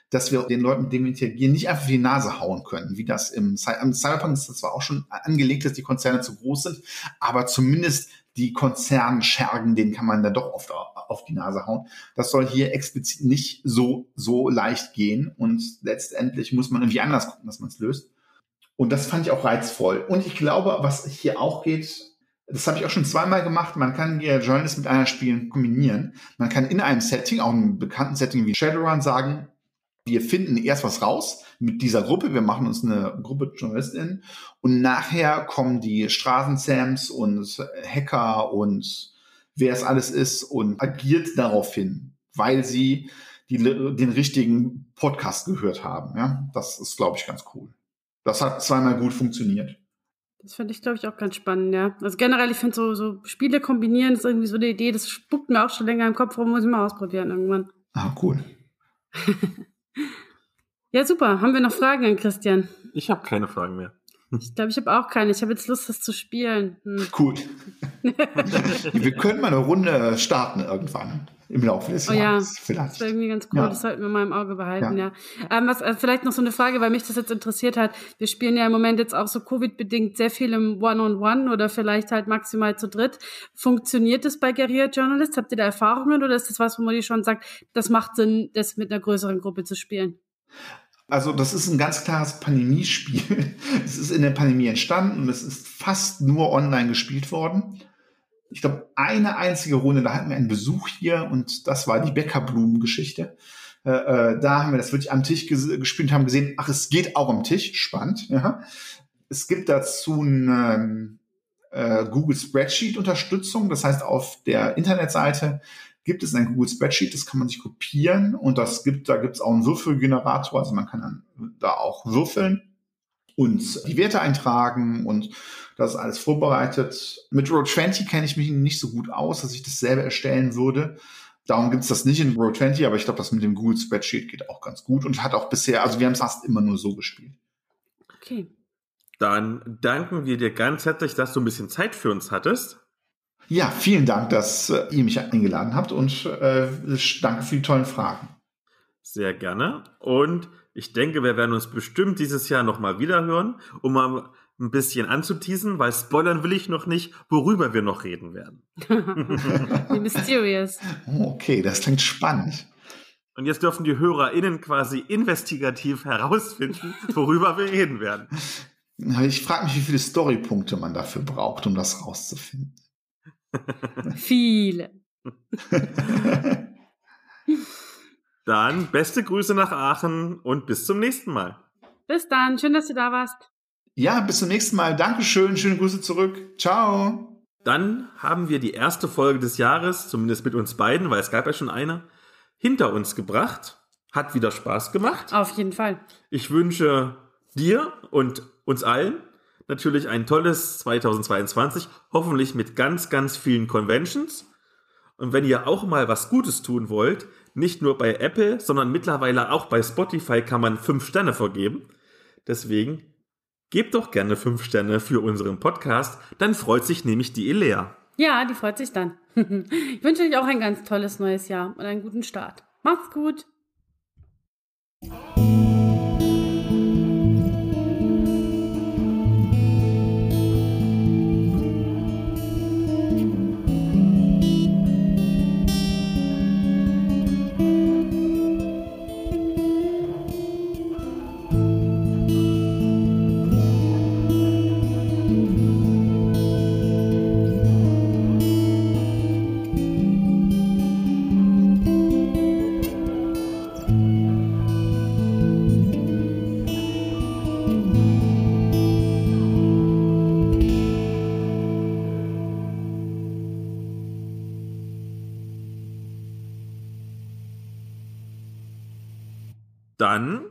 [SPEAKER 1] dass wir den Leuten, mit denen wir interagieren, nicht einfach die Nase hauen können, wie das im, Cyberpunk ist das zwar auch schon angelegt, dass die Konzerne zu groß sind, aber zumindest die Konzernschergen, denen kann man dann doch oft auf die Nase hauen. Das soll hier explizit nicht so, so leicht gehen und letztendlich muss man irgendwie anders gucken, dass man es löst. Und das fand ich auch reizvoll. Und ich glaube, was hier auch geht, das habe ich auch schon zweimal gemacht. Man kann hier Journalist mit einer Spielen kombinieren. Man kann in einem Setting, auch einem bekannten Setting wie Shadowrun sagen, Wir finden erst was raus mit dieser Gruppe. Wir machen uns eine Gruppe JournalistInnen und nachher kommen die Straßensams und Hacker und wer es alles ist und agiert daraufhin, weil sie die, den richtigen Podcast gehört haben. Ja, das ist, glaube ich, ganz cool. Das hat zweimal gut funktioniert.
[SPEAKER 3] Das finde ich, glaube ich, auch ganz spannend, ja. Also generell, ich finde so, so Spiele kombinieren ist irgendwie so eine Idee, das spuckt mir auch schon länger im Kopf rum, muss ich mal ausprobieren irgendwann.
[SPEAKER 1] Ah, cool. [laughs]
[SPEAKER 3] ja, super. Haben wir noch Fragen an Christian?
[SPEAKER 2] Ich habe keine Fragen mehr.
[SPEAKER 3] Ich glaube, ich habe auch keine. Ich habe jetzt Lust, das zu spielen. Hm.
[SPEAKER 1] Gut. [laughs] wir können mal eine Runde starten irgendwann im Laufe des
[SPEAKER 3] oh,
[SPEAKER 1] Jahres.
[SPEAKER 3] Ja, vielleicht. Das wäre irgendwie ganz cool. Ja. Das sollten wir mal im Auge behalten, ja. ja. Ähm, was, äh, vielleicht noch so eine Frage, weil mich das jetzt interessiert hat. Wir spielen ja im Moment jetzt auch so Covid-bedingt sehr viel im One-on-One -on -One oder vielleicht halt maximal zu dritt. Funktioniert das bei Guerilla Journalist? Habt ihr da Erfahrungen oder ist das was, wo man die schon sagt, das macht Sinn, das mit einer größeren Gruppe zu spielen?
[SPEAKER 1] Also das ist ein ganz klares Pandemiespiel. [laughs] Es ist in der Pandemie entstanden und es ist fast nur online gespielt worden. Ich glaube, eine einzige Runde, da hatten wir einen Besuch hier und das war die Bäckerblumen-Geschichte. Äh, äh, da haben wir das wirklich am Tisch ges gespielt und haben gesehen, ach, es geht auch am Tisch. Spannend. Ja. Es gibt dazu eine äh, Google Spreadsheet-Unterstützung. Das heißt, auf der Internetseite gibt es ein Google Spreadsheet, das kann man sich kopieren und das gibt, da gibt es auch einen Würfelgenerator, also man kann dann da auch würfeln und die Werte eintragen und das ist alles vorbereitet. Mit Roll20 kenne ich mich nicht so gut aus, dass ich das selber erstellen würde. Darum gibt es das nicht in Roll20, aber ich glaube, das mit dem Google Spreadsheet geht auch ganz gut und hat auch bisher, also wir haben es fast immer nur so gespielt.
[SPEAKER 3] Okay.
[SPEAKER 2] Dann danken wir dir ganz herzlich, dass du ein bisschen Zeit für uns hattest.
[SPEAKER 1] Ja, vielen Dank, dass äh, ihr mich eingeladen habt und äh, danke für die tollen Fragen.
[SPEAKER 2] Sehr gerne. Und ich denke, wir werden uns bestimmt dieses Jahr nochmal wiederhören, um mal ein bisschen anzuteasen, weil spoilern will ich noch nicht, worüber wir noch reden werden. [laughs]
[SPEAKER 3] Wie mysterious.
[SPEAKER 1] Okay, das klingt spannend.
[SPEAKER 2] Und jetzt dürfen die HörerInnen quasi investigativ herausfinden, worüber wir reden werden. [laughs]
[SPEAKER 1] Ich frage mich, wie viele Storypunkte man dafür braucht, um das rauszufinden. [laughs]
[SPEAKER 3] Viele. [laughs]
[SPEAKER 2] Dann beste Grüße nach Aachen und bis zum nächsten Mal.
[SPEAKER 3] Bis dann, schön, dass du da warst.
[SPEAKER 1] Ja, bis zum nächsten Mal. Dankeschön, schöne Grüße zurück. Ciao.
[SPEAKER 2] Dann haben wir die erste Folge des Jahres, zumindest mit uns beiden, weil es gab ja schon eine, hinter uns gebracht. Hat wieder Spaß gemacht.
[SPEAKER 3] Auf jeden Fall.
[SPEAKER 2] Ich wünsche dir und uns allen natürlich ein tolles 2022, hoffentlich mit ganz, ganz vielen Conventions. Und wenn ihr auch mal was Gutes tun wollt, nicht nur bei Apple, sondern mittlerweile auch bei Spotify kann man fünf Sterne vergeben. Deswegen gebt doch gerne fünf Sterne für unseren Podcast, dann freut sich nämlich die Elea.
[SPEAKER 3] Ja, die freut sich dann. [laughs] ich wünsche euch auch ein ganz tolles neues Jahr und einen guten Start. Macht's gut.
[SPEAKER 2] Dann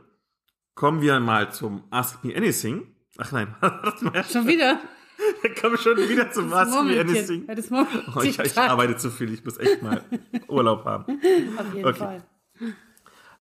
[SPEAKER 2] kommen wir mal zum Ask Me Anything. Ach nein, [laughs]
[SPEAKER 3] schon wieder. [laughs]
[SPEAKER 2] Wir kommen schon wieder zum das Ask Me Anything.
[SPEAKER 3] Das
[SPEAKER 2] oh, ich, ich, arbeite zu viel, ich muss echt mal [laughs] Urlaub haben.
[SPEAKER 3] Auf jeden okay. Fall.